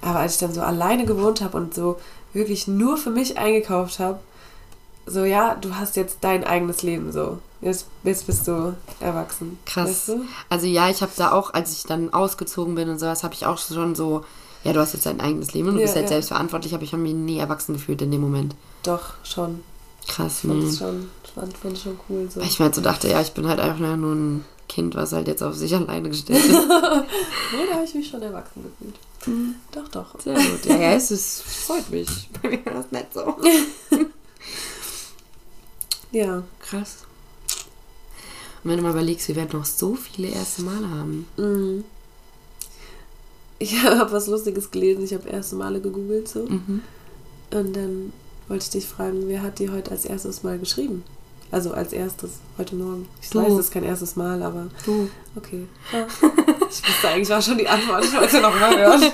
[SPEAKER 1] Aber als ich dann so alleine gewohnt habe und so wirklich nur für mich eingekauft habe, so ja, du hast jetzt dein eigenes Leben so. Jetzt, jetzt bist du erwachsen.
[SPEAKER 2] Krass.
[SPEAKER 1] Weißt du?
[SPEAKER 2] Also ja, ich habe da auch, als ich dann ausgezogen bin und sowas, habe ich auch schon so, ja, du hast jetzt dein eigenes Leben und du
[SPEAKER 1] Ja,
[SPEAKER 2] bist jetzt
[SPEAKER 1] ja.
[SPEAKER 2] selbstverantwortlich, aber ich habe mich nie erwachsen gefühlt in dem Moment.
[SPEAKER 1] Doch, schon.
[SPEAKER 2] Krass.
[SPEAKER 1] Ich fand
[SPEAKER 2] Hm.
[SPEAKER 1] es schon, fand, fand ich schon cool. So.
[SPEAKER 2] Weil ich mir halt so dachte, ja, ich bin halt einfach nur ein Kind, was halt jetzt auf sich [LAUGHS] alleine gestellt ist. [LAUGHS]
[SPEAKER 1] Nee, da habe ich mich schon erwachsen gefühlt.
[SPEAKER 2] Mhm.
[SPEAKER 1] Doch, doch.
[SPEAKER 2] Sehr gut. Ja, ja, es ist, freut mich. [LAUGHS] Bei mir war das nicht so.
[SPEAKER 1] Ja.
[SPEAKER 2] Krass. Und wenn du mal überlegst, wir werden noch so viele erste Male haben.
[SPEAKER 1] Mhm. Ich [LAUGHS] habe was Lustiges gelesen. Ich habe erste Male gegoogelt so.
[SPEAKER 2] Mhm.
[SPEAKER 1] Und dann wollte ich dich fragen, wer hat die heute als erstes Mal geschrieben? Also als erstes, heute Morgen. Ich
[SPEAKER 2] Du.
[SPEAKER 1] weiß, es ist kein erstes Mal, aber
[SPEAKER 2] Du.
[SPEAKER 1] okay. Ja. Ich wusste eigentlich war schon die Antwort. Ich wollte noch mal hören. [LAUGHS]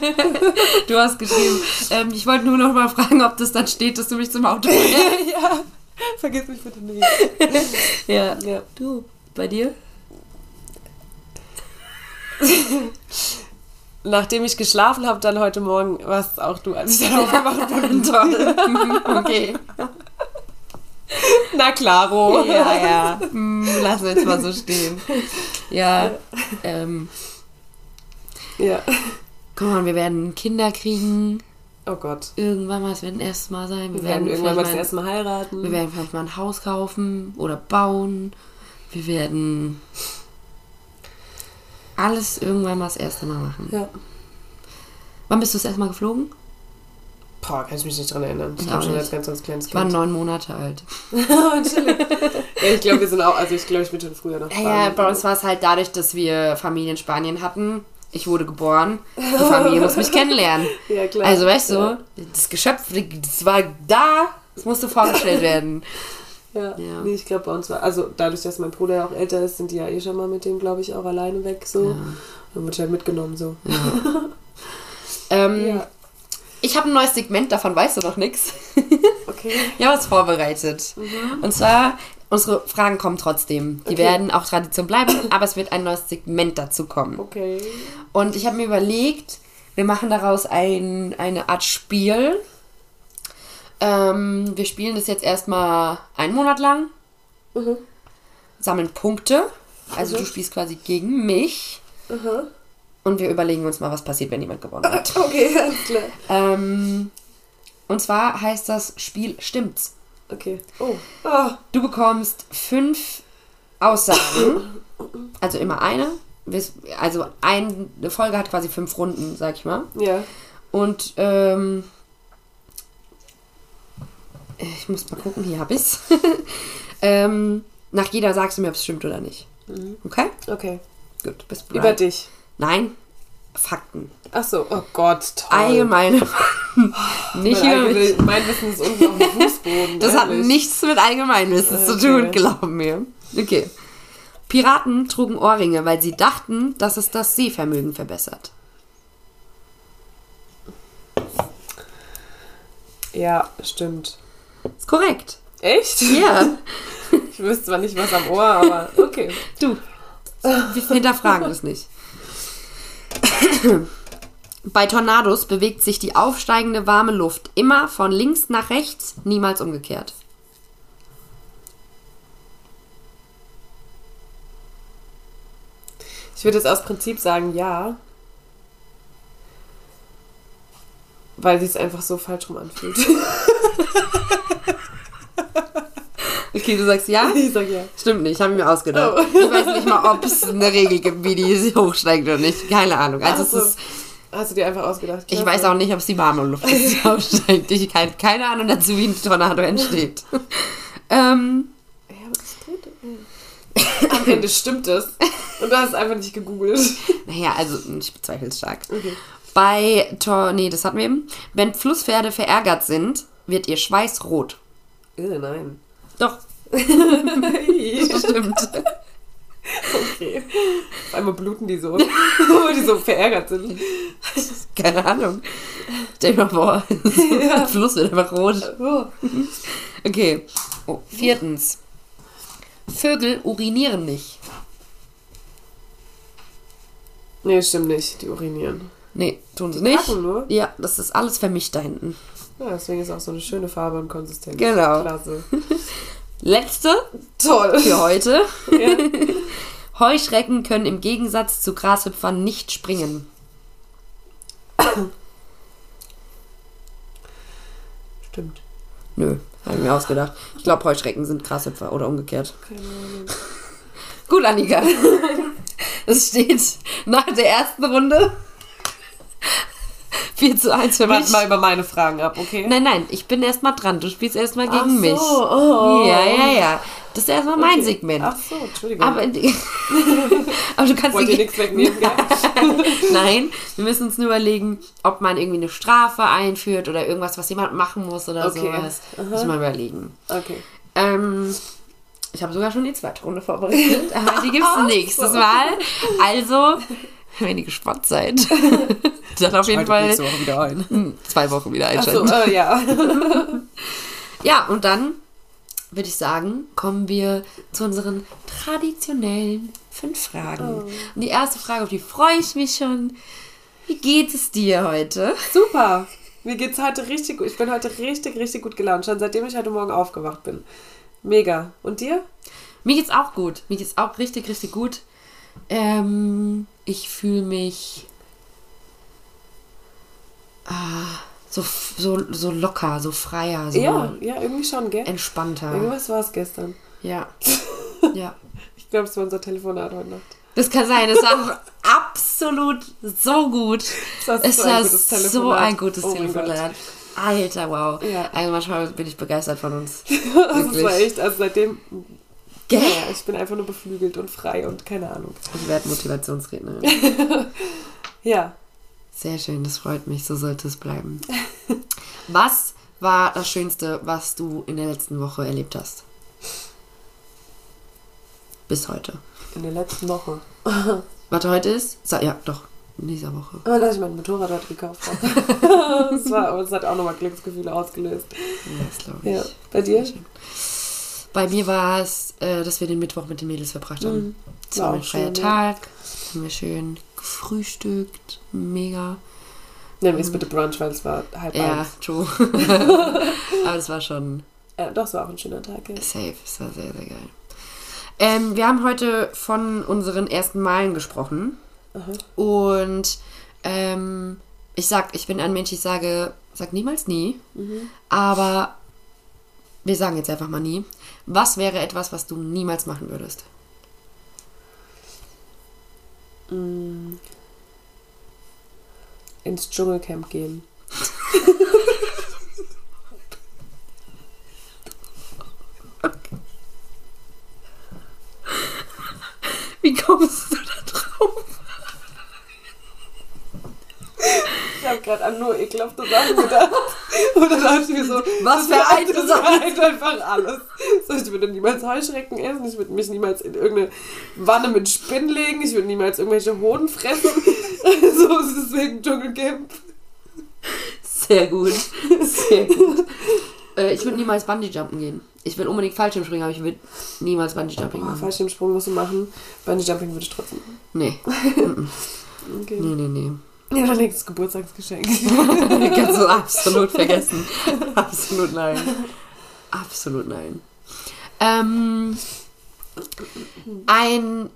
[SPEAKER 2] Du hast geschrieben. Ähm, ich wollte nur noch mal fragen, ob das dann steht, dass du mich zum Auto bringst. [LAUGHS]
[SPEAKER 1] ja. [LAUGHS] Vergiss mich bitte nicht. [LAUGHS]
[SPEAKER 2] ja.
[SPEAKER 1] Ja.
[SPEAKER 2] Du. Bei dir? [LAUGHS]
[SPEAKER 1] Nachdem ich geschlafen habe, dann heute Morgen, warst auch du, als ich dann aufgewacht bin.
[SPEAKER 2] Toll. okay.
[SPEAKER 1] Na klaro.
[SPEAKER 2] Ja, ja. Hm, lassen wir jetzt mal so stehen. Ja. Ähm,
[SPEAKER 1] Ja.
[SPEAKER 2] komm mal, wir werden Kinder kriegen.
[SPEAKER 1] Oh Gott.
[SPEAKER 2] Irgendwann mal, es wird ein erstes Mal sein.
[SPEAKER 1] Wir werden irgendwann mal das erste Mal heiraten.
[SPEAKER 2] Wir werden vielleicht mal ein Haus kaufen oder bauen. Wir werden alles irgendwann mal das erste Mal machen.
[SPEAKER 1] ja.
[SPEAKER 2] Wann bist du das erste Mal geflogen?
[SPEAKER 1] Boah, kann ich mich nicht dran erinnern. Ich
[SPEAKER 2] Ich
[SPEAKER 1] glaube schon als ganz, ganz kleines
[SPEAKER 2] Ich war
[SPEAKER 1] Kind.
[SPEAKER 2] neun Monate alt. [LAUGHS]
[SPEAKER 1] Ja, ich glaube, wir sind auch, also ich glaube, ich bin schon früher nach
[SPEAKER 2] Ja, ja, bei uns war es halt dadurch, dass wir Familie in Spanien hatten. Ich wurde geboren. Die Familie muss mich kennenlernen. [LAUGHS]
[SPEAKER 1] Ja, klar.
[SPEAKER 2] Also, weißt du,
[SPEAKER 1] Ja.
[SPEAKER 2] das Geschöpf, das war da. Es musste vorgestellt werden. [LAUGHS]
[SPEAKER 1] Ja,
[SPEAKER 2] Ja.
[SPEAKER 1] Nee, ich glaube, bei uns war, also dadurch, dass mein Bruder ja auch älter ist, sind die ja eh schon mal mit dem, glaube ich, auch alleine weg, so.
[SPEAKER 2] Ja.
[SPEAKER 1] Dann ich halt mitgenommen, so. [LAUGHS]
[SPEAKER 2] Ähm,
[SPEAKER 1] Ja,
[SPEAKER 2] Ich habe ein neues Segment, davon weißt du noch nichts.
[SPEAKER 1] okay.
[SPEAKER 2] Ich habe was vorbereitet. Und zwar, unsere Fragen kommen trotzdem. Die
[SPEAKER 1] Okay.
[SPEAKER 2] werden auch Tradition bleiben, [COUGHS] aber es wird ein neues Segment dazu kommen.
[SPEAKER 1] Okay.
[SPEAKER 2] Und ich habe mir überlegt, wir machen daraus ein, eine Art Spiel. Ähm, wir spielen das jetzt erstmal einen Monat lang,
[SPEAKER 1] Mhm.
[SPEAKER 2] sammeln Punkte. Also
[SPEAKER 1] Mhm.
[SPEAKER 2] du spielst quasi gegen mich.
[SPEAKER 1] Aha.
[SPEAKER 2] Und wir überlegen uns mal, was passiert, wenn jemand gewonnen hat. [LAUGHS]
[SPEAKER 1] Okay, alles klar.
[SPEAKER 2] ähm, und zwar heißt das Spiel Stimmt's.
[SPEAKER 1] Okay. Oh. Ah.
[SPEAKER 2] Du bekommst fünf Aussagen, also immer eine. Also eine Folge hat quasi fünf Runden, sag ich mal.
[SPEAKER 1] Ja.
[SPEAKER 2] Und ähm, Ich muss mal gucken, hier hab ich's. [LAUGHS] ähm, nach jeder sagst du mir, ob es stimmt oder nicht. Okay?
[SPEAKER 1] Okay.
[SPEAKER 2] Gut, bist
[SPEAKER 1] Über
[SPEAKER 2] bereit.
[SPEAKER 1] dich.
[SPEAKER 2] Nein, Fakten.
[SPEAKER 1] Ach so, oh Gott, toll.
[SPEAKER 2] Allgemeine. [LAUGHS] [LAUGHS] nicht
[SPEAKER 1] mein, mein Wissen ist unten auf dem Fußboden.
[SPEAKER 2] Das hat
[SPEAKER 1] ehrlich.
[SPEAKER 2] nichts mit Allgemeinwissen zu
[SPEAKER 1] Okay.
[SPEAKER 2] tun, glaub mir. Okay. Piraten trugen Ohrringe, weil sie dachten, dass es das Sehvermögen verbessert.
[SPEAKER 1] Ja, stimmt.
[SPEAKER 2] Ist korrekt.
[SPEAKER 1] Echt?
[SPEAKER 2] Ja. [LAUGHS]
[SPEAKER 1] Ich wüsste zwar nicht, was am Ohr, aber okay.
[SPEAKER 2] Du. Wir hinterfragen es nicht. [COUGHS] Bei Tornados bewegt sich die aufsteigende warme Luft immer von links nach rechts, niemals umgekehrt.
[SPEAKER 1] Ich würde jetzt aus Prinzip sagen, ja. Weil sich es einfach so falsch rum anfühlt. [LAUGHS]
[SPEAKER 2] Okay, du sagst ja?
[SPEAKER 1] ich sag ja.
[SPEAKER 2] Stimmt nicht, habe ich mir ausgedacht.
[SPEAKER 1] Oh.
[SPEAKER 2] Ich weiß nicht mal, ob es eine Regel gibt, wie die hochsteigt oder nicht. Keine Ahnung. Also
[SPEAKER 1] Ach so.
[SPEAKER 2] es ist,
[SPEAKER 1] Hast du dir einfach ausgedacht?
[SPEAKER 2] ich weiß auch nicht, ob es die warme Luft [LAUGHS] ist, die aufsteigt. Ich habe keine Ahnung dazu, wie ein Tornado entsteht. ähm,
[SPEAKER 1] Ja, das steht. Am Ende stimmt es. Und du hast es einfach nicht gegoogelt.
[SPEAKER 2] naja, also ich bezweifle es stark.
[SPEAKER 1] Okay.
[SPEAKER 2] Bei Tor, nee, das hatten wir eben. Wenn Flusspferde verärgert sind, wird ihr Schweiß rot.
[SPEAKER 1] Äh, nein.
[SPEAKER 2] Doch,
[SPEAKER 1] okay. [LAUGHS]
[SPEAKER 2] das stimmt.
[SPEAKER 1] Auf einmal bluten die so, [LAUGHS] weil die so verärgert sind.
[SPEAKER 2] Keine Ahnung. Stell dir mal vor, [LAUGHS] der Fluss wird einfach rot.
[SPEAKER 1] Oh.
[SPEAKER 2] Okay. Oh, viertens. Vögel urinieren nicht.
[SPEAKER 1] Nee, stimmt nicht. Die urinieren.
[SPEAKER 2] Nee, tun sie
[SPEAKER 1] Die
[SPEAKER 2] nicht.
[SPEAKER 1] kacken nur?
[SPEAKER 2] Ja, das ist alles vermischt da hinten.
[SPEAKER 1] Ja, deswegen ist auch so eine schöne Farbe und Konsistenz.
[SPEAKER 2] Genau.
[SPEAKER 1] Klasse. [LAUGHS]
[SPEAKER 2] Letzte
[SPEAKER 1] Toll.
[SPEAKER 2] für heute. [LAUGHS]
[SPEAKER 1] Ja.
[SPEAKER 2] Heuschrecken können im Gegensatz zu Grashüpfern nicht springen.
[SPEAKER 1] Stimmt.
[SPEAKER 2] Nö, habe ich mir ausgedacht. Ich glaube, Heuschrecken sind Grashüpfer oder umgekehrt.
[SPEAKER 1] Keine Ahnung.
[SPEAKER 2] Gut, Annika. [LAUGHS] Es steht nach der ersten Runde 4 zu 1 für mich.
[SPEAKER 1] Warte mal über meine Fragen ab, okay?
[SPEAKER 2] Nein, nein, ich bin erstmal dran. Du spielst erstmal gegen
[SPEAKER 1] so,
[SPEAKER 2] mich.
[SPEAKER 1] oh.
[SPEAKER 2] Ja, ja, ja. Das ist erstmal mein
[SPEAKER 1] Okay.
[SPEAKER 2] Segment.
[SPEAKER 1] Ach so, Entschuldigung.
[SPEAKER 2] Aber, [LAUGHS] aber du kannst
[SPEAKER 1] Wollt ihr nichts wegnehmen? gell? [LAUGHS]
[SPEAKER 2] Nein, wir müssen uns nur überlegen, ob man irgendwie eine Strafe einführt oder irgendwas, was jemand machen muss oder
[SPEAKER 1] Okay.
[SPEAKER 2] sowas. Muss man überlegen.
[SPEAKER 1] Okay.
[SPEAKER 2] Ähm, ich habe sogar schon die zweite Runde vorbereitet, aber die gibt es [LAUGHS] nächstes Mal. Also, [LAUGHS] wenn ihr gespannt seid, [LAUGHS] dann auf jeden Fall
[SPEAKER 1] Woche [LAUGHS]
[SPEAKER 2] hm, zwei Wochen wieder
[SPEAKER 1] Ach so,
[SPEAKER 2] einschalten.
[SPEAKER 1] äh, ja.
[SPEAKER 2] Ja, und dann würde ich sagen, kommen wir zu unseren traditionellen fünf Fragen.
[SPEAKER 1] Oh.
[SPEAKER 2] Und die erste Frage, auf die freue ich mich schon. Wie geht es dir heute?
[SPEAKER 1] Super. Mir geht's heute richtig gut. Ich bin heute richtig, richtig gut gelaunt. Schon seitdem ich heute Morgen aufgewacht bin. Mega. Und dir?
[SPEAKER 2] Mir geht's auch gut. Mir geht's auch richtig, richtig gut. Ähm, ich fühle mich ah, so, so, so locker, so freier, so
[SPEAKER 1] Ja, ja, irgendwie schon, gell?
[SPEAKER 2] entspannter.
[SPEAKER 1] Irgendwas war es gestern.
[SPEAKER 2] Ja. [LAUGHS] ja.
[SPEAKER 1] Ich glaube, es war unser Telefonat heute Nacht.
[SPEAKER 2] Das kann sein. Es war absolut so gut.
[SPEAKER 1] Das
[SPEAKER 2] Es
[SPEAKER 1] so
[SPEAKER 2] war
[SPEAKER 1] ein gutes
[SPEAKER 2] so ein gutes
[SPEAKER 1] Oh
[SPEAKER 2] Telefonat. Alter, wow.
[SPEAKER 1] Ja.
[SPEAKER 2] Also manchmal bin ich begeistert von uns. [LAUGHS]
[SPEAKER 1] Das war echt, also seitdem,
[SPEAKER 2] Gell?
[SPEAKER 1] ja, ich bin einfach nur beflügelt und frei und keine Ahnung.
[SPEAKER 2] Ich werde Motivationsrednerin. [LAUGHS]
[SPEAKER 1] Ja,
[SPEAKER 2] Sehr schön, das freut mich. So sollte es bleiben. Was war das Schönste, was du in der letzten Woche erlebt hast? Bis heute.
[SPEAKER 1] in der letzten Woche. [LAUGHS]
[SPEAKER 2] Warte, heute ist? Ja, doch. In dieser Woche.
[SPEAKER 1] Aber dass ich mein Motorrad heute gekauft habe. [LAUGHS] das, war, das hat auch nochmal Glücksgefühle ausgelöst.
[SPEAKER 2] Ja, das glaube ich.
[SPEAKER 1] Ja. Bei dir?
[SPEAKER 2] Sehr schön. Bei mir war es, äh, dass wir den Mittwoch mit den Mädels verbracht haben.
[SPEAKER 1] Mhm.
[SPEAKER 2] Es
[SPEAKER 1] War
[SPEAKER 2] war ein freier
[SPEAKER 1] schön, ja.
[SPEAKER 2] Tag. Haben wir schön gefrühstückt. Mega.
[SPEAKER 1] Nennen wir es bitte Brunch, weil es war halb
[SPEAKER 2] Ja,
[SPEAKER 1] eins.
[SPEAKER 2] true. [LAUGHS] Aber es war schon
[SPEAKER 1] Ja, doch, es war auch ein schöner Tag. Ja.
[SPEAKER 2] safe. Es war sehr, sehr geil. Ähm, wir haben heute von unseren ersten Malen gesprochen.
[SPEAKER 1] Aha.
[SPEAKER 2] Und ähm, ich sag, ich bin ein Mensch, ich sage, sag niemals nie.
[SPEAKER 1] Mhm.
[SPEAKER 2] Aber wir sagen jetzt einfach mal nie. Was wäre etwas, was du niemals machen würdest?
[SPEAKER 1] Ins Dschungelcamp gehen.
[SPEAKER 2] Wie kommst du da drauf?
[SPEAKER 1] Ich habe gerade an nur ekelhafte Sachen gedacht. [LAUGHS] Und dann dachte ich mir so,
[SPEAKER 2] Was für eine
[SPEAKER 1] das vereint einfach alles. So, ich würde niemals Heuschrecken essen, ich würde mich niemals in irgendeine Wanne mit Spinnen legen, ich würde niemals irgendwelche Hoden fressen. [LAUGHS] so, deswegen Dschungelcamp.
[SPEAKER 2] Sehr gut. Sehr gut. äh, ich würde niemals Bungee-Jumpen gehen. Ich will unbedingt Fallschirmspringen, aber ich würde niemals Bungee-Jumping
[SPEAKER 1] Oh,
[SPEAKER 2] machen.
[SPEAKER 1] Fallschirmsprung musst du machen. Bungee Jumping würde ich trotzdem machen.
[SPEAKER 2] Nee. [LAUGHS]
[SPEAKER 1] Okay.
[SPEAKER 2] Nee, nee, nee.
[SPEAKER 1] Ja, dann nächstes Geburtstagsgeschenk. [LAUGHS]
[SPEAKER 2] Kannst du absolut [LAUGHS] vergessen. Absolut nein. Absolut nein. Ähm, ein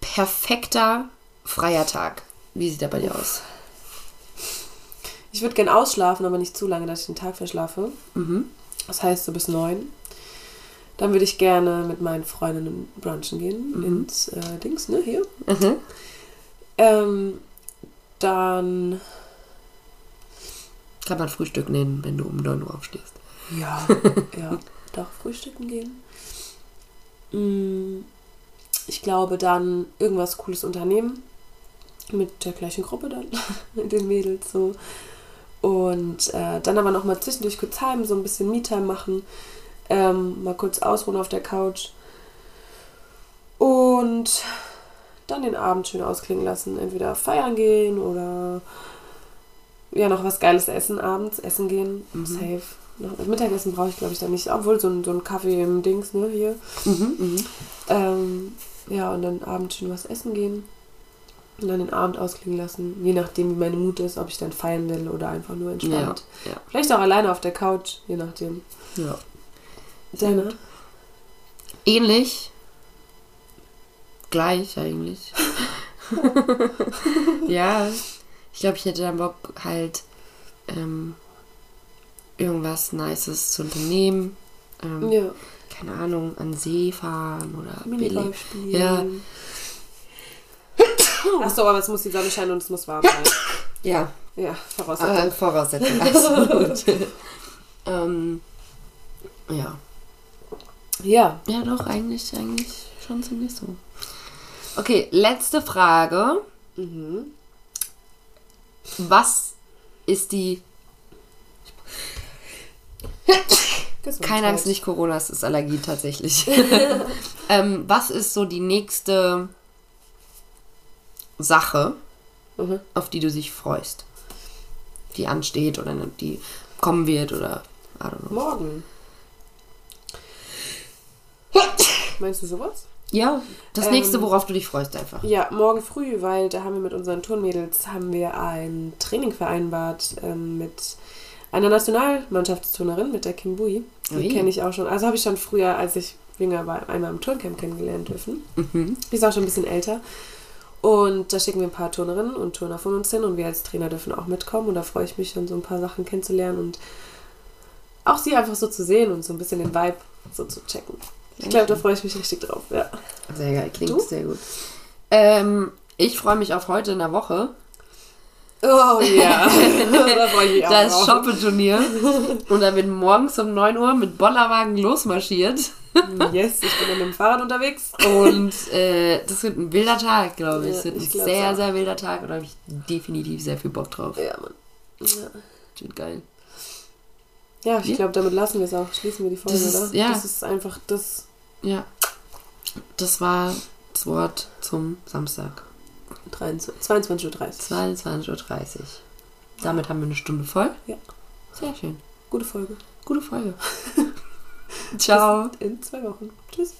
[SPEAKER 2] perfekter freier Tag. Wie sieht der bei dir aus?
[SPEAKER 1] Ich würde gern ausschlafen, aber nicht zu lange, dass ich den Tag verschlafe.
[SPEAKER 2] Mhm.
[SPEAKER 1] Das heißt so bis neun. Dann würde ich gerne mit meinen Freundinnen brunchen gehen.
[SPEAKER 2] Mhm.
[SPEAKER 1] Ins äh, Dings, ne? Hier.
[SPEAKER 2] Mhm.
[SPEAKER 1] Ähm, dann.
[SPEAKER 2] Kann man Frühstück nennen, wenn du um 9 Uhr aufstehst.
[SPEAKER 1] Ja, [LAUGHS] ja. Doch, frühstücken gehen. Mm, Ich glaube, dann irgendwas Cooles unternehmen. Mit der gleichen Gruppe dann. [LAUGHS] mit den Mädels so. Und äh, dann aber noch mal zwischendurch kurz heim, so ein bisschen Me-Time machen. Ähm, mal kurz ausruhen auf der Couch. Und dann den Abend schön ausklingen lassen. Entweder feiern gehen oder ja, noch was Geiles essen abends, essen gehen.
[SPEAKER 2] Mhm.
[SPEAKER 1] Safe. Noch, Mittagessen brauche ich, glaube ich, dann nicht. Obwohl, so ein, so ein Kaffee im Dings, ne, hier.
[SPEAKER 2] Mhm. Mhm.
[SPEAKER 1] Ähm, ja, und dann abends schön was essen gehen. Und dann den Abend ausklingen lassen. Je nachdem, wie meine Mut ist, ob ich dann feiern will oder einfach nur
[SPEAKER 2] Ja.
[SPEAKER 1] entspannt.
[SPEAKER 2] Ja.
[SPEAKER 1] Vielleicht auch alleine auf der Couch, je nachdem.
[SPEAKER 2] ja.
[SPEAKER 1] Deine?
[SPEAKER 2] Ähnlich. Gleich eigentlich. [LAUGHS] ja. Ich glaube, ich hätte dann Bock, halt ähm, irgendwas Nices zu unternehmen. Ähm,
[SPEAKER 1] Ja.
[SPEAKER 2] Keine Ahnung, an See fahren oder
[SPEAKER 1] Minigolf spielen.
[SPEAKER 2] Ja. [COUGHS]
[SPEAKER 1] Achso, aber es muss die Sonne scheinen und es muss warm sein. [COUGHS]
[SPEAKER 2] Ja,
[SPEAKER 1] Ja, Voraussetzung.
[SPEAKER 2] äh, Voraussetzung, absolut. [LAUGHS] ähm, ja.
[SPEAKER 1] Ja.
[SPEAKER 2] Ja, doch, eigentlich, eigentlich schon ziemlich so. Okay, letzte Frage.
[SPEAKER 1] Mhm.
[SPEAKER 2] Was ist die. Keine Angst, nicht Corona, es ist Allergie tatsächlich. [LAUGHS] [LAUGHS] ähm, was ist so die nächste Sache,
[SPEAKER 1] Mhm.
[SPEAKER 2] auf die du dich freust? Die ansteht oder die kommen wird oder. I don't know.
[SPEAKER 1] Morgen. [LAUGHS] Meinst du sowas?
[SPEAKER 2] Ja, das
[SPEAKER 1] Ähm,
[SPEAKER 2] nächste, worauf du dich freust, einfach.
[SPEAKER 1] Ja, morgen früh, weil da haben wir mit unseren Turnmädels haben wir ein Training vereinbart ähm, mit einer Nationalmannschaftsturnerin, mit der Kim Bui. Die
[SPEAKER 2] Ui.
[SPEAKER 1] kenne ich auch schon. Also habe ich schon früher, als ich jünger war, einmal im Turncamp kennengelernt dürfen.
[SPEAKER 2] Mhm.
[SPEAKER 1] Die ist auch schon ein bisschen älter. Und da schicken wir ein paar Turnerinnen und Turner von uns hin und wir als Trainer dürfen auch mitkommen. Und da freue ich mich schon, so ein paar Sachen kennenzulernen und auch sie einfach so zu sehen und so ein bisschen den Vibe so zu checken. Ich glaube, da freue ich mich richtig drauf, ja.
[SPEAKER 2] Sehr geil, klingt
[SPEAKER 1] Du?
[SPEAKER 2] sehr gut. Ähm, ich freue mich auf heute in der Woche.
[SPEAKER 1] Oh ja, [LAUGHS] da freue ich mich auch
[SPEAKER 2] Da ist
[SPEAKER 1] drauf.
[SPEAKER 2] Shoppe-Turnier. Und da wird morgens um 9 Uhr mit Bollerwagen losmarschiert.
[SPEAKER 1] Yes, ich bin dann mit dem Fahrrad unterwegs.
[SPEAKER 2] Und äh, das wird ein wilder Tag, glaube ich.
[SPEAKER 1] Ja,
[SPEAKER 2] Es wird ein sehr,
[SPEAKER 1] auch.
[SPEAKER 2] sehr wilder Tag. Und da habe ich definitiv sehr viel Bock drauf.
[SPEAKER 1] Ja, Mann. Ja,
[SPEAKER 2] Das wird geil.
[SPEAKER 1] ja ich glaube, damit lassen wir es auch. Schließen wir die Folge,
[SPEAKER 2] Das ist-
[SPEAKER 1] oder?
[SPEAKER 2] ja.
[SPEAKER 1] Das ist einfach das.
[SPEAKER 2] Ja. Das war das Wort zum Samstag.
[SPEAKER 1] 23 22.30 Uhr.
[SPEAKER 2] 22.30 Uhr. Damit haben wir eine Stunde voll.
[SPEAKER 1] Ja.
[SPEAKER 2] Sehr schön.
[SPEAKER 1] Gute Folge.
[SPEAKER 2] Gute Folge. [LAUGHS] Ciao.
[SPEAKER 1] Bis in zwei Wochen. Tschüss.